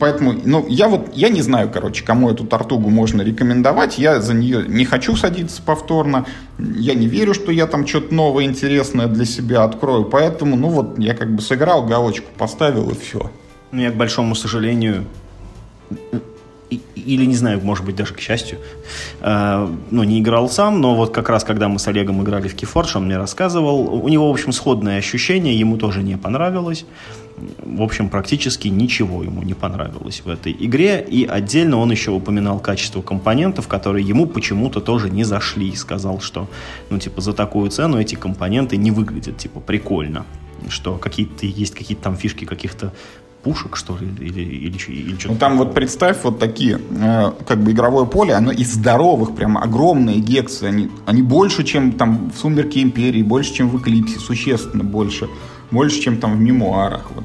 Поэтому, ну, я вот, я не знаю, короче, кому эту тартугу можно рекомендовать. Я за нее не хочу садиться повторно. Я не верю, что я там что-то новое, интересное для себя открою. Поэтому, ну вот, я как бы сыграл, галочку поставил и все. Ну, я, к большому сожалению, или, не знаю, может быть, даже к счастью, э, ну, не играл сам, но вот как раз, когда мы с Олегом играли в Keyforge, он мне рассказывал, у него, в общем, сходное ощущение, ему тоже не понравилось. В общем, практически ничего ему не понравилось в этой игре, и отдельно он еще упоминал качество компонентов, которые ему почему-то тоже не зашли, и сказал, что, ну, типа, за такую цену эти компоненты не выглядят, типа, прикольно что какие-то есть какие-то там фишки каких-то пушек, что ли, или, или, или что-то. Ну, там вот представь вот такие, э, как бы игровое поле, оно из здоровых, прям огромные гексы, они, они больше, чем там в «Сумерке Империи», больше, чем в «Эклипсе», существенно больше, больше, чем там в «Мемуарах». Вот.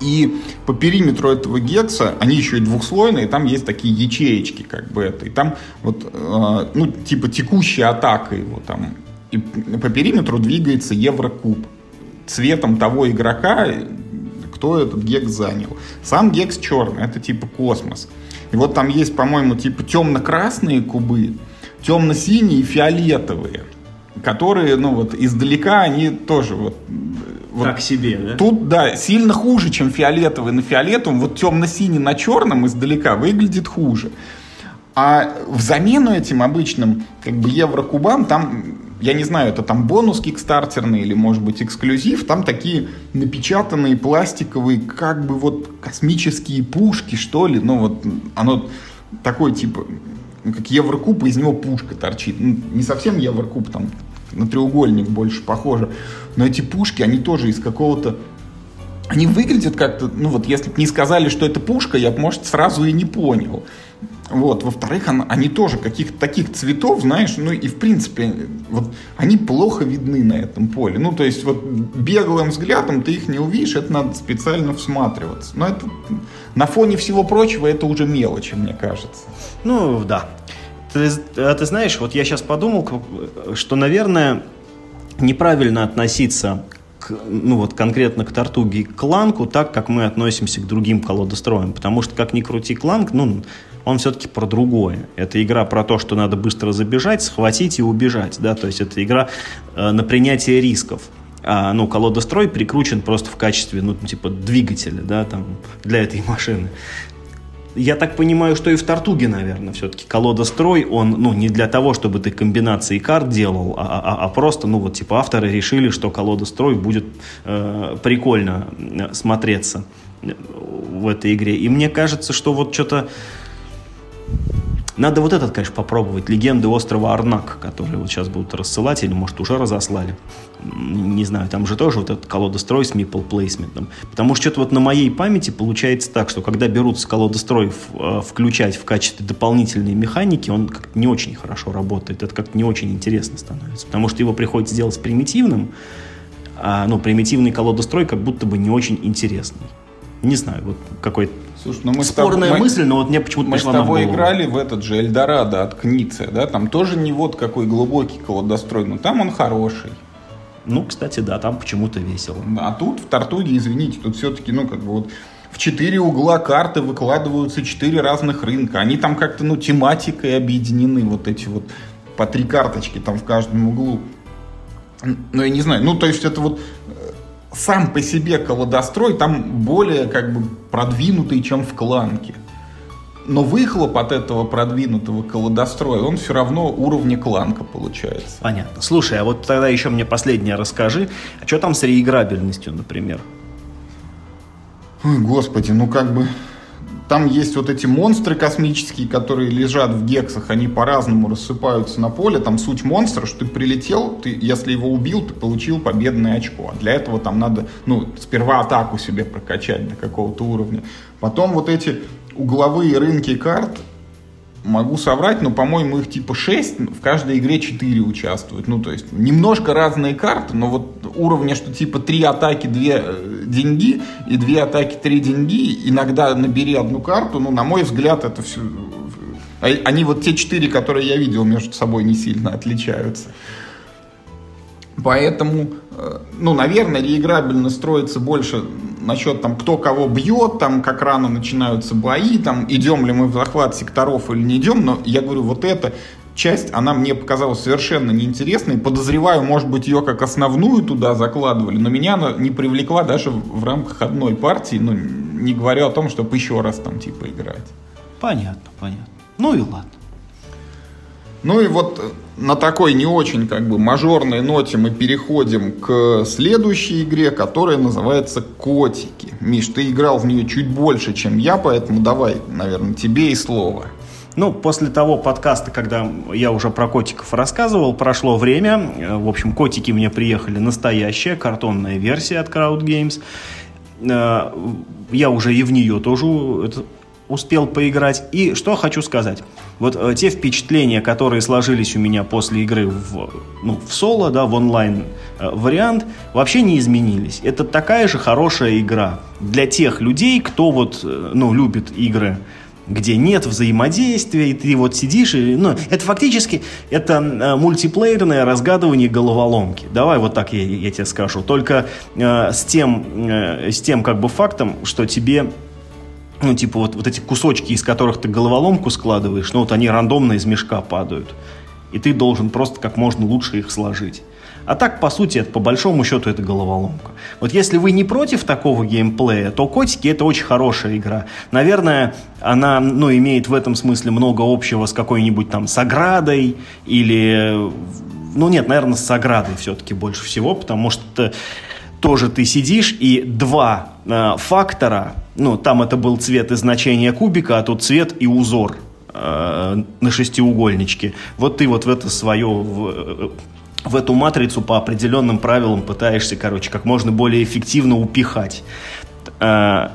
И по периметру этого гекса, они еще и двухслойные, там есть такие ячеечки, как бы это. И там вот, э, ну, типа текущая атака его там. И по периметру двигается Еврокуб. Цветом того игрока кто этот гекс занял. Сам гекс черный, это типа космос. И вот там есть, по-моему, типа темно-красные кубы, темно-синие и фиолетовые, которые, ну вот, издалека они тоже вот... вот так себе, да? Тут, да, сильно хуже, чем фиолетовый на фиолетовом. Вот темно-синий на черном издалека выглядит хуже. А в замену этим обычным как бы еврокубам там я не знаю, это там бонус кикстартерный или, может быть, эксклюзив, там такие напечатанные пластиковые, как бы вот космические пушки, что ли, ну вот оно такое типа, как Еврокуб, из него пушка торчит. Ну, не совсем Еврокуб, там на треугольник больше похоже, но эти пушки, они тоже из какого-то они выглядят как-то, ну вот, если бы не сказали, что это пушка, я бы, может, сразу и не понял. Вот. Во-вторых, они тоже каких-то таких цветов, знаешь, ну и в принципе, вот они плохо видны на этом поле. Ну, то есть, вот беглым взглядом ты их не увидишь, это надо специально всматриваться. Но это на фоне всего прочего это уже мелочи, мне кажется. Ну, да. Ты, а ты знаешь, вот я сейчас подумал, что, наверное, неправильно относиться к, ну вот конкретно к Тартуге и к Кланку так, как мы относимся к другим колодостроям. Потому что, как ни крути Кланк, ну, он все-таки про другое. Это игра про то, что надо быстро забежать, схватить и убежать. Да? То есть это игра э, на принятие рисков. А, ну, колодострой прикручен просто в качестве, ну, типа, двигателя, да, там, для этой машины. Я так понимаю, что и в Тартуге, наверное, все-таки колодострой, он, ну, не для того, чтобы ты комбинации карт делал, а, а, а просто, ну, вот, типа, авторы решили, что колодострой будет э, прикольно э, смотреться в этой игре. И мне кажется, что вот что-то надо вот этот, конечно, попробовать. Легенды острова Арнак, которые вот сейчас будут рассылать, или, может, уже разослали. Не знаю, там же тоже вот этот колодострой с meeple placement. Потому что что-то вот на моей памяти получается так, что когда берут с колодострой э, включать в качестве дополнительной механики, он как-то не очень хорошо работает. Это как-то не очень интересно становится. Потому что его приходится сделать примитивным, а ну, примитивный колодострой как будто бы не очень интересный. Не знаю, вот какой-то Слушай, ну мы Спорная тобой, мысль, но вот мне почему-то Мы с тобой играли в этот же Эльдорадо от Кницы, да, там тоже не вот какой глубокий колодострой, но там он хороший. Ну, кстати, да, там почему-то весело. А тут в Тартуге, извините, тут все-таки, ну, как бы вот в четыре угла карты выкладываются четыре разных рынка. Они там как-то, ну, тематикой объединены, вот эти вот по три карточки там в каждом углу. Ну, я не знаю, ну, то есть это вот сам по себе колодострой там более как бы продвинутый, чем в кланке. Но выхлоп от этого продвинутого колодостроя, он все равно уровня кланка получается. Понятно. Слушай, а вот тогда еще мне последнее расскажи. А что там с реиграбельностью, например? Ой, господи, ну как бы там есть вот эти монстры космические, которые лежат в гексах, они по-разному рассыпаются на поле. Там суть монстра, что ты прилетел, ты, если его убил, ты получил победное очко. А для этого там надо, ну, сперва атаку себе прокачать до какого-то уровня. Потом вот эти угловые рынки карт, могу соврать, но, по-моему, их типа 6, в каждой игре 4 участвуют. Ну, то есть, немножко разные карты, но вот уровня, что типа 3 атаки, 2 э, деньги, и 2 атаки, 3 деньги, иногда набери одну карту, ну, на мой взгляд, это все... А, они вот те 4, которые я видел, между собой не сильно отличаются. Поэтому, э, ну, наверное, реиграбельно строится больше насчет там, кто кого бьет, там, как рано начинаются бои, там, идем ли мы в захват секторов или не идем, но я говорю, вот это часть, она мне показалась совершенно неинтересной. Подозреваю, может быть, ее как основную туда закладывали, но меня она не привлекла даже в рамках одной партии, ну, не говоря о том, чтобы еще раз там типа играть. Понятно, понятно. Ну и ладно. Ну и вот на такой не очень как бы мажорной ноте мы переходим к следующей игре, которая называется «Котики». Миш, ты играл в нее чуть больше, чем я, поэтому давай, наверное, тебе и слово. Ну, после того подкаста, когда я уже про котиков рассказывал, прошло время. Э, в общем, котики мне приехали настоящая картонная версия от Crowd Games. Э, я уже и в нее тоже успел поиграть. И что хочу сказать. Вот э, те впечатления, которые сложились у меня после игры в, ну, в соло, да, в онлайн э, вариант, вообще не изменились. Это такая же хорошая игра для тех людей, кто вот, э, ну, любит игры где нет взаимодействия, и ты вот сидишь, и, ну, это фактически, это э, мультиплеерное разгадывание головоломки. Давай вот так я, я тебе скажу. Только э, с тем, э, с тем как бы фактом, что тебе ну, типа вот, вот эти кусочки, из которых ты головоломку складываешь, ну, вот они рандомно из мешка падают. И ты должен просто как можно лучше их сложить. А так, по сути, это по большому счету это головоломка. Вот если вы не против такого геймплея, то «Котики» — это очень хорошая игра. Наверное, она, ну, имеет в этом смысле много общего с какой-нибудь там Саградой или... Ну, нет, наверное, с Саградой все-таки больше всего, потому что тоже ты сидишь, и два э, фактора, ну, там это был цвет и значение кубика, а тут цвет и узор э, на шестиугольничке. Вот ты вот в это свое, в, в эту матрицу по определенным правилам пытаешься, короче, как можно более эффективно упихать. Э,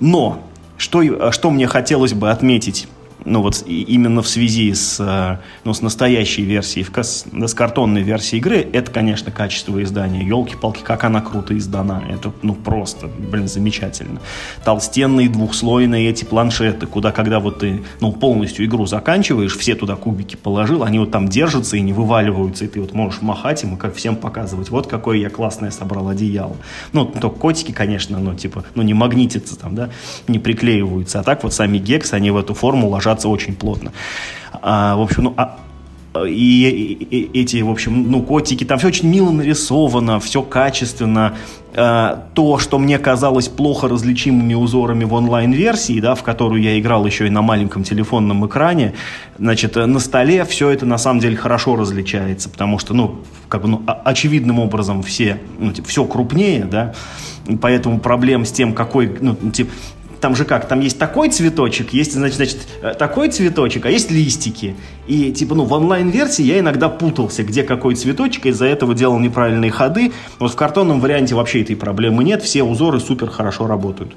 но что, что мне хотелось бы отметить ну вот именно в связи с, э, ну, с настоящей версией, с картонной версией игры, это, конечно, качество издания. Елки-палки, как она круто издана. Это, ну, просто, блин, замечательно. Толстенные двухслойные эти планшеты, куда, когда вот ты, ну, полностью игру заканчиваешь, все туда кубики положил, они вот там держатся и не вываливаются, и ты вот можешь махать им и как всем показывать, вот какое я классное собрал одеяло. Ну, только котики, конечно, ну, типа, ну, не магнитятся там, да, не приклеиваются, а так вот сами гекс, они в эту форму ложатся держаться очень плотно. А, в общем, ну, а, и, и, эти, в общем, ну, котики, там все очень мило нарисовано, все качественно. А, то, что мне казалось плохо различимыми узорами в онлайн-версии, да, в которую я играл еще и на маленьком телефонном экране, значит, на столе все это на самом деле хорошо различается, потому что, ну, как бы, ну, очевидным образом все, ну, типа, все крупнее, да, поэтому проблем с тем, какой, ну, типа, там же как, там есть такой цветочек, есть, значит, значит, э, такой цветочек, а есть листики. И, типа, ну, в онлайн-версии я иногда путался, где какой цветочек, из-за этого делал неправильные ходы. Вот в картонном варианте вообще этой проблемы нет, все узоры супер хорошо работают.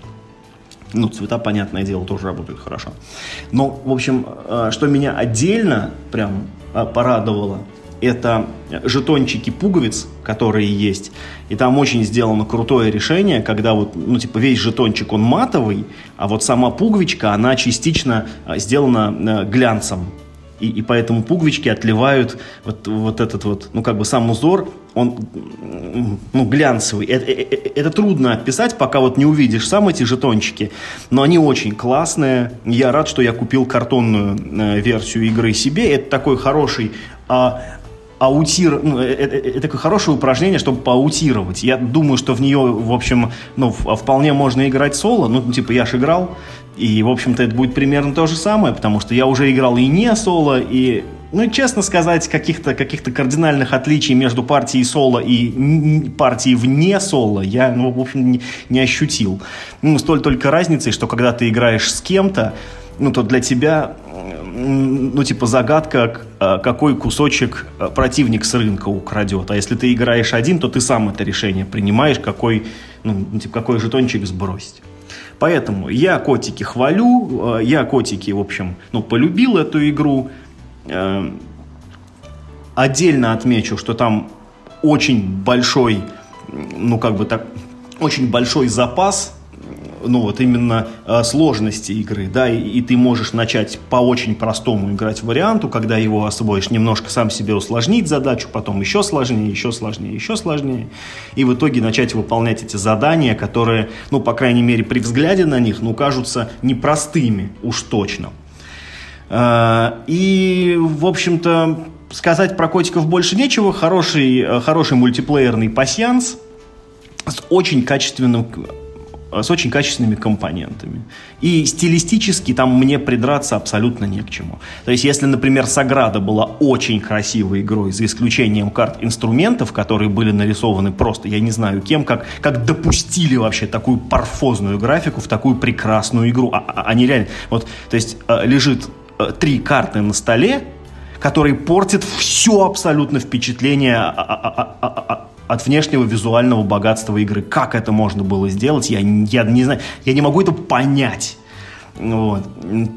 Ну, цвета, понятное дело, тоже работают хорошо. Но, в общем, э, что меня отдельно прям э, порадовало – это жетончики пуговиц, которые есть. И там очень сделано крутое решение, когда вот, ну, типа, весь жетончик, он матовый, а вот сама пуговичка, она частично а, сделана э, глянцем. И, и поэтому пуговички отливают вот, вот этот вот, ну, как бы сам узор, он, ну, глянцевый. Это, это, э, это трудно описать, пока вот не увидишь сам эти жетончики. Но они очень классные. Я рад, что я купил картонную э, версию игры себе. Это такой хороший а, аутир... Ну, это, э, это такое хорошее упражнение, чтобы поаутировать. Я думаю, что в нее, в общем, ну, вполне можно играть соло. Ну, типа, я же играл. И, в общем-то, это будет примерно то же самое, потому что я уже играл и не соло, и ну, честно сказать, каких-то каких кардинальных отличий между партией соло и партией вне соло я, ну, в общем, не, не ощутил. Ну, столь только разницей, что когда ты играешь с кем-то, ну, то для тебя ну, типа, загадка, а, какой кусочек а, противник с рынка украдет. А если ты играешь один, то ты сам это решение принимаешь, какой, ну, типа, какой жетончик сбросить. Поэтому я котики хвалю, а, я котики, в общем, ну, полюбил эту игру. Отдельно отмечу, что там очень большой, ну, как бы так, очень большой запас ну вот именно э, сложности игры, да, и, и ты можешь начать по очень простому играть варианту, когда его освоишь, немножко сам себе усложнить задачу, потом еще сложнее, еще сложнее, еще сложнее, и в итоге начать выполнять эти задания, которые, ну, по крайней мере, при взгляде на них, ну, кажутся непростыми, уж точно. Э, и, в общем-то, сказать про котиков больше нечего. Хороший, э, хороший мультиплеерный пасьянс с очень качественным с очень качественными компонентами. И стилистически там мне придраться абсолютно не к чему. То есть, если, например, Саграда была очень красивой игрой, за исключением карт инструментов, которые были нарисованы просто, я не знаю кем, как, как допустили вообще такую парфозную графику в такую прекрасную игру. А, а, они реально... Вот, то есть, э, лежит э, три карты на столе, которые портят все абсолютно впечатление от внешнего визуального богатства игры. Как это можно было сделать, я, я не знаю, я не могу это понять. Вот.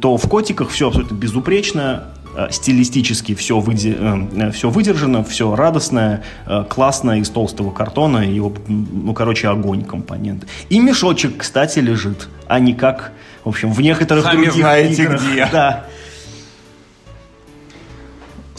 То в котиках все абсолютно безупречно, э, стилистически все, выде, э, все выдержано, все радостное, э, классное из толстого картона, и, ну, короче, огонь компонент. И мешочек, кстати, лежит, а не как, в общем, в некоторых Сами других знаете играх. где. Да.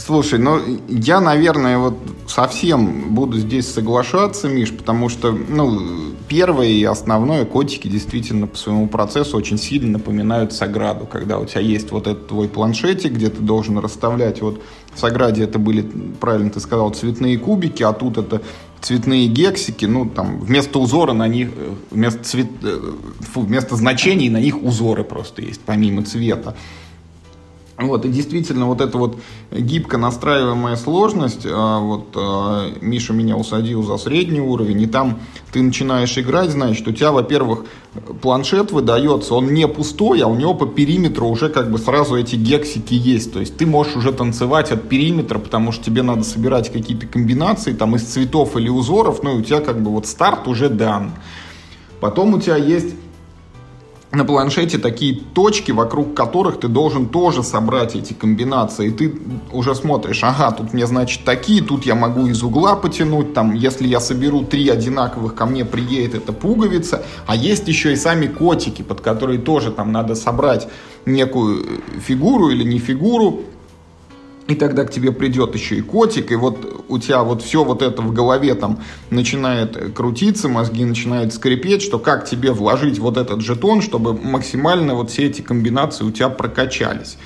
Слушай, ну я, наверное, вот совсем буду здесь соглашаться, Миш, потому что, ну, первое и основное, котики действительно по своему процессу очень сильно напоминают Саграду, когда у тебя есть вот этот твой планшетик, где ты должен расставлять, вот в Саграде это были, правильно ты сказал, цветные кубики, а тут это цветные гексики, ну, там, вместо узора на них, э, вместо, цвет, э, фу, вместо значений на них узоры просто есть, помимо цвета. Вот, и действительно, вот эта вот гибко настраиваемая сложность, а, вот а, Миша меня усадил за средний уровень, и там ты начинаешь играть, значит, у тебя, во-первых, планшет выдается, он не пустой, а у него по периметру уже как бы сразу эти гексики есть, то есть ты можешь уже танцевать от периметра, потому что тебе надо собирать какие-то комбинации там из цветов или узоров, ну и у тебя как бы вот старт уже дан. Потом у тебя есть на планшете такие точки, вокруг которых ты должен тоже собрать эти комбинации. И ты уже смотришь, ага, тут мне, значит, такие, тут я могу из угла потянуть, там, если я соберу три одинаковых, ко мне приедет эта пуговица, а есть еще и сами котики, под которые тоже там надо собрать некую фигуру или не фигуру, и тогда к тебе придет еще и котик, и вот у тебя вот все вот это в голове там начинает крутиться, мозги начинают скрипеть, что как тебе вложить вот этот жетон, чтобы максимально вот все эти комбинации у тебя прокачались.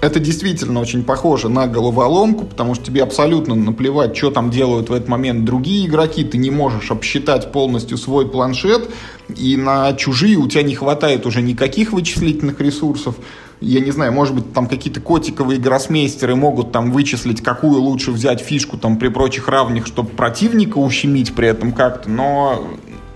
Это действительно очень похоже на головоломку, потому что тебе абсолютно наплевать, что там делают в этот момент другие игроки. Ты не можешь обсчитать полностью свой планшет, и на чужие у тебя не хватает уже никаких вычислительных ресурсов я не знаю, может быть, там какие-то котиковые гроссмейстеры могут там вычислить, какую лучше взять фишку там при прочих равных, чтобы противника ущемить при этом как-то, но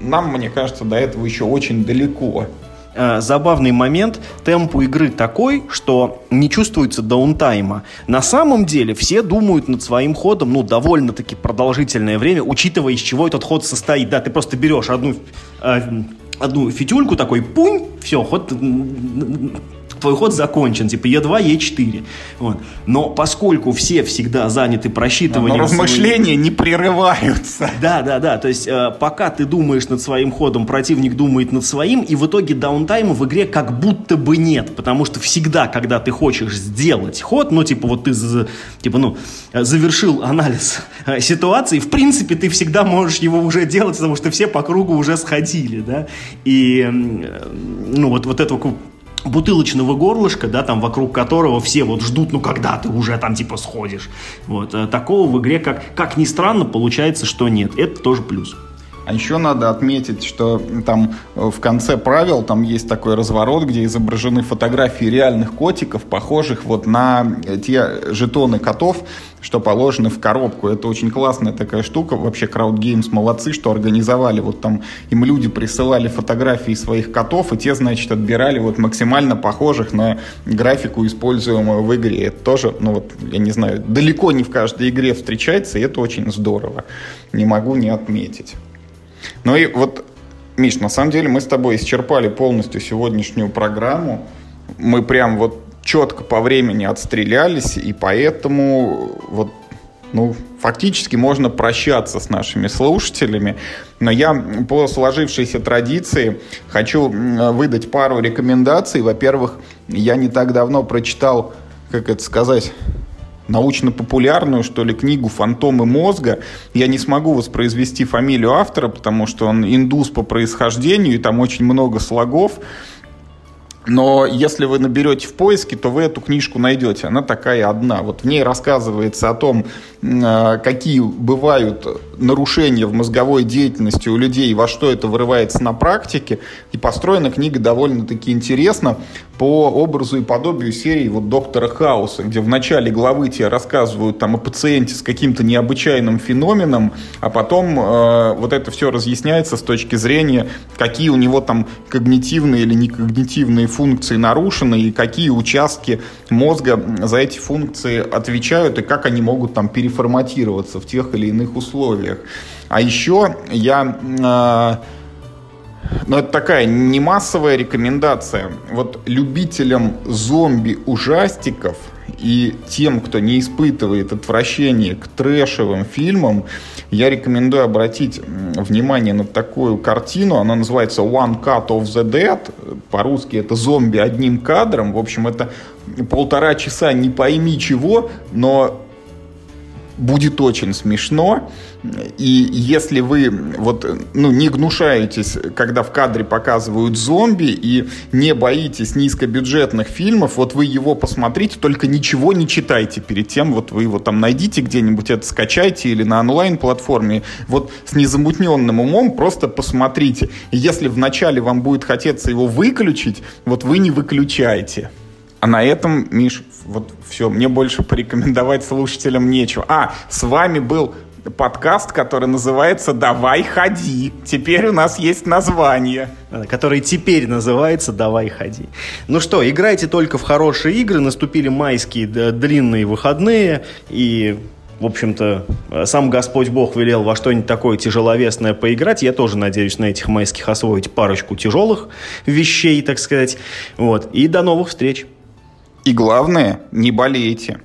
нам, мне кажется, до этого еще очень далеко. Э, забавный момент, темп у игры такой, что не чувствуется даунтайма. На самом деле все думают над своим ходом, ну, довольно-таки продолжительное время, учитывая, из чего этот ход состоит. Да, ты просто берешь одну, э, одну фитюльку, такой пунь, все, ход твой ход закончен, типа Е2, Е4. Вот. Но поскольку все всегда заняты просчитыванием... Но размышления своих... не прерываются. Да, да, да. То есть э, пока ты думаешь над своим ходом, противник думает над своим, и в итоге даунтайма в игре как будто бы нет. Потому что всегда, когда ты хочешь сделать ход, ну, типа вот ты типа, ну, завершил анализ э, ситуации, в принципе, ты всегда можешь его уже делать, потому что все по кругу уже сходили, да. И, э, ну, вот, вот этого бутылочного горлышка, да, там вокруг которого все вот ждут, ну когда ты уже там типа сходишь. Вот э, такого в игре, как, как ни странно, получается, что нет. Это тоже плюс. А еще надо отметить, что там э, в конце правил там есть такой разворот, где изображены фотографии реальных котиков, похожих вот на э, те жетоны котов, что положены в коробку. Это очень классная такая штука. Вообще Crowd Games молодцы, что организовали. Вот там им люди присылали фотографии своих котов, и те, значит, отбирали вот максимально похожих на графику, используемую в игре. Это тоже, ну вот, я не знаю, далеко не в каждой игре встречается, и это очень здорово. Не могу не отметить. Ну и вот, Миш, на самом деле мы с тобой исчерпали полностью сегодняшнюю программу. Мы прям вот четко по времени отстрелялись, и поэтому вот ну, фактически можно прощаться с нашими слушателями. Но я по сложившейся традиции хочу выдать пару рекомендаций. Во-первых, я не так давно прочитал, как это сказать, научно-популярную, что ли, книгу «Фантомы мозга». Я не смогу воспроизвести фамилию автора, потому что он индус по происхождению, и там очень много слогов. Но если вы наберете в поиске, то вы эту книжку найдете. Она такая одна. Вот в ней рассказывается о том, а, какие бывают нарушения в мозговой деятельности у людей, во что это вырывается на практике. И построена книга довольно-таки интересно по образу и подобию серии вот «Доктора Хауса», где в начале главы тебе рассказывают там о пациенте с каким-то необычайным феноменом, а потом э, вот это все разъясняется с точки зрения, какие у него там когнитивные или некогнитивные функции нарушены и какие участки мозга за эти функции отвечают и как они могут там переформатироваться в тех или иных условиях. А еще я э, но это такая не массовая рекомендация. Вот любителям зомби-ужастиков и тем, кто не испытывает отвращения к трэшевым фильмам, я рекомендую обратить внимание на такую картину. Она называется One Cut of the Dead. По-русски это зомби одним кадром. В общем, это полтора часа не пойми чего, но будет очень смешно. И если вы вот, ну, не гнушаетесь, когда в кадре показывают зомби, и не боитесь низкобюджетных фильмов, вот вы его посмотрите, только ничего не читайте перед тем, вот вы его там найдите где-нибудь, это скачайте или на онлайн-платформе, вот с незамутненным умом просто посмотрите. И если вначале вам будет хотеться его выключить, вот вы не выключайте. А на этом, Миш, вот все, мне больше порекомендовать слушателям нечего. А, с вами был подкаст, который называется «Давай ходи». Теперь у нас есть название. Который теперь называется «Давай ходи». Ну что, играйте только в хорошие игры. Наступили майские длинные выходные. И в общем-то, сам Господь Бог велел во что-нибудь такое тяжеловесное поиграть. Я тоже надеюсь на этих майских освоить парочку тяжелых вещей, так сказать. Вот. И до новых встреч. И главное, не болейте.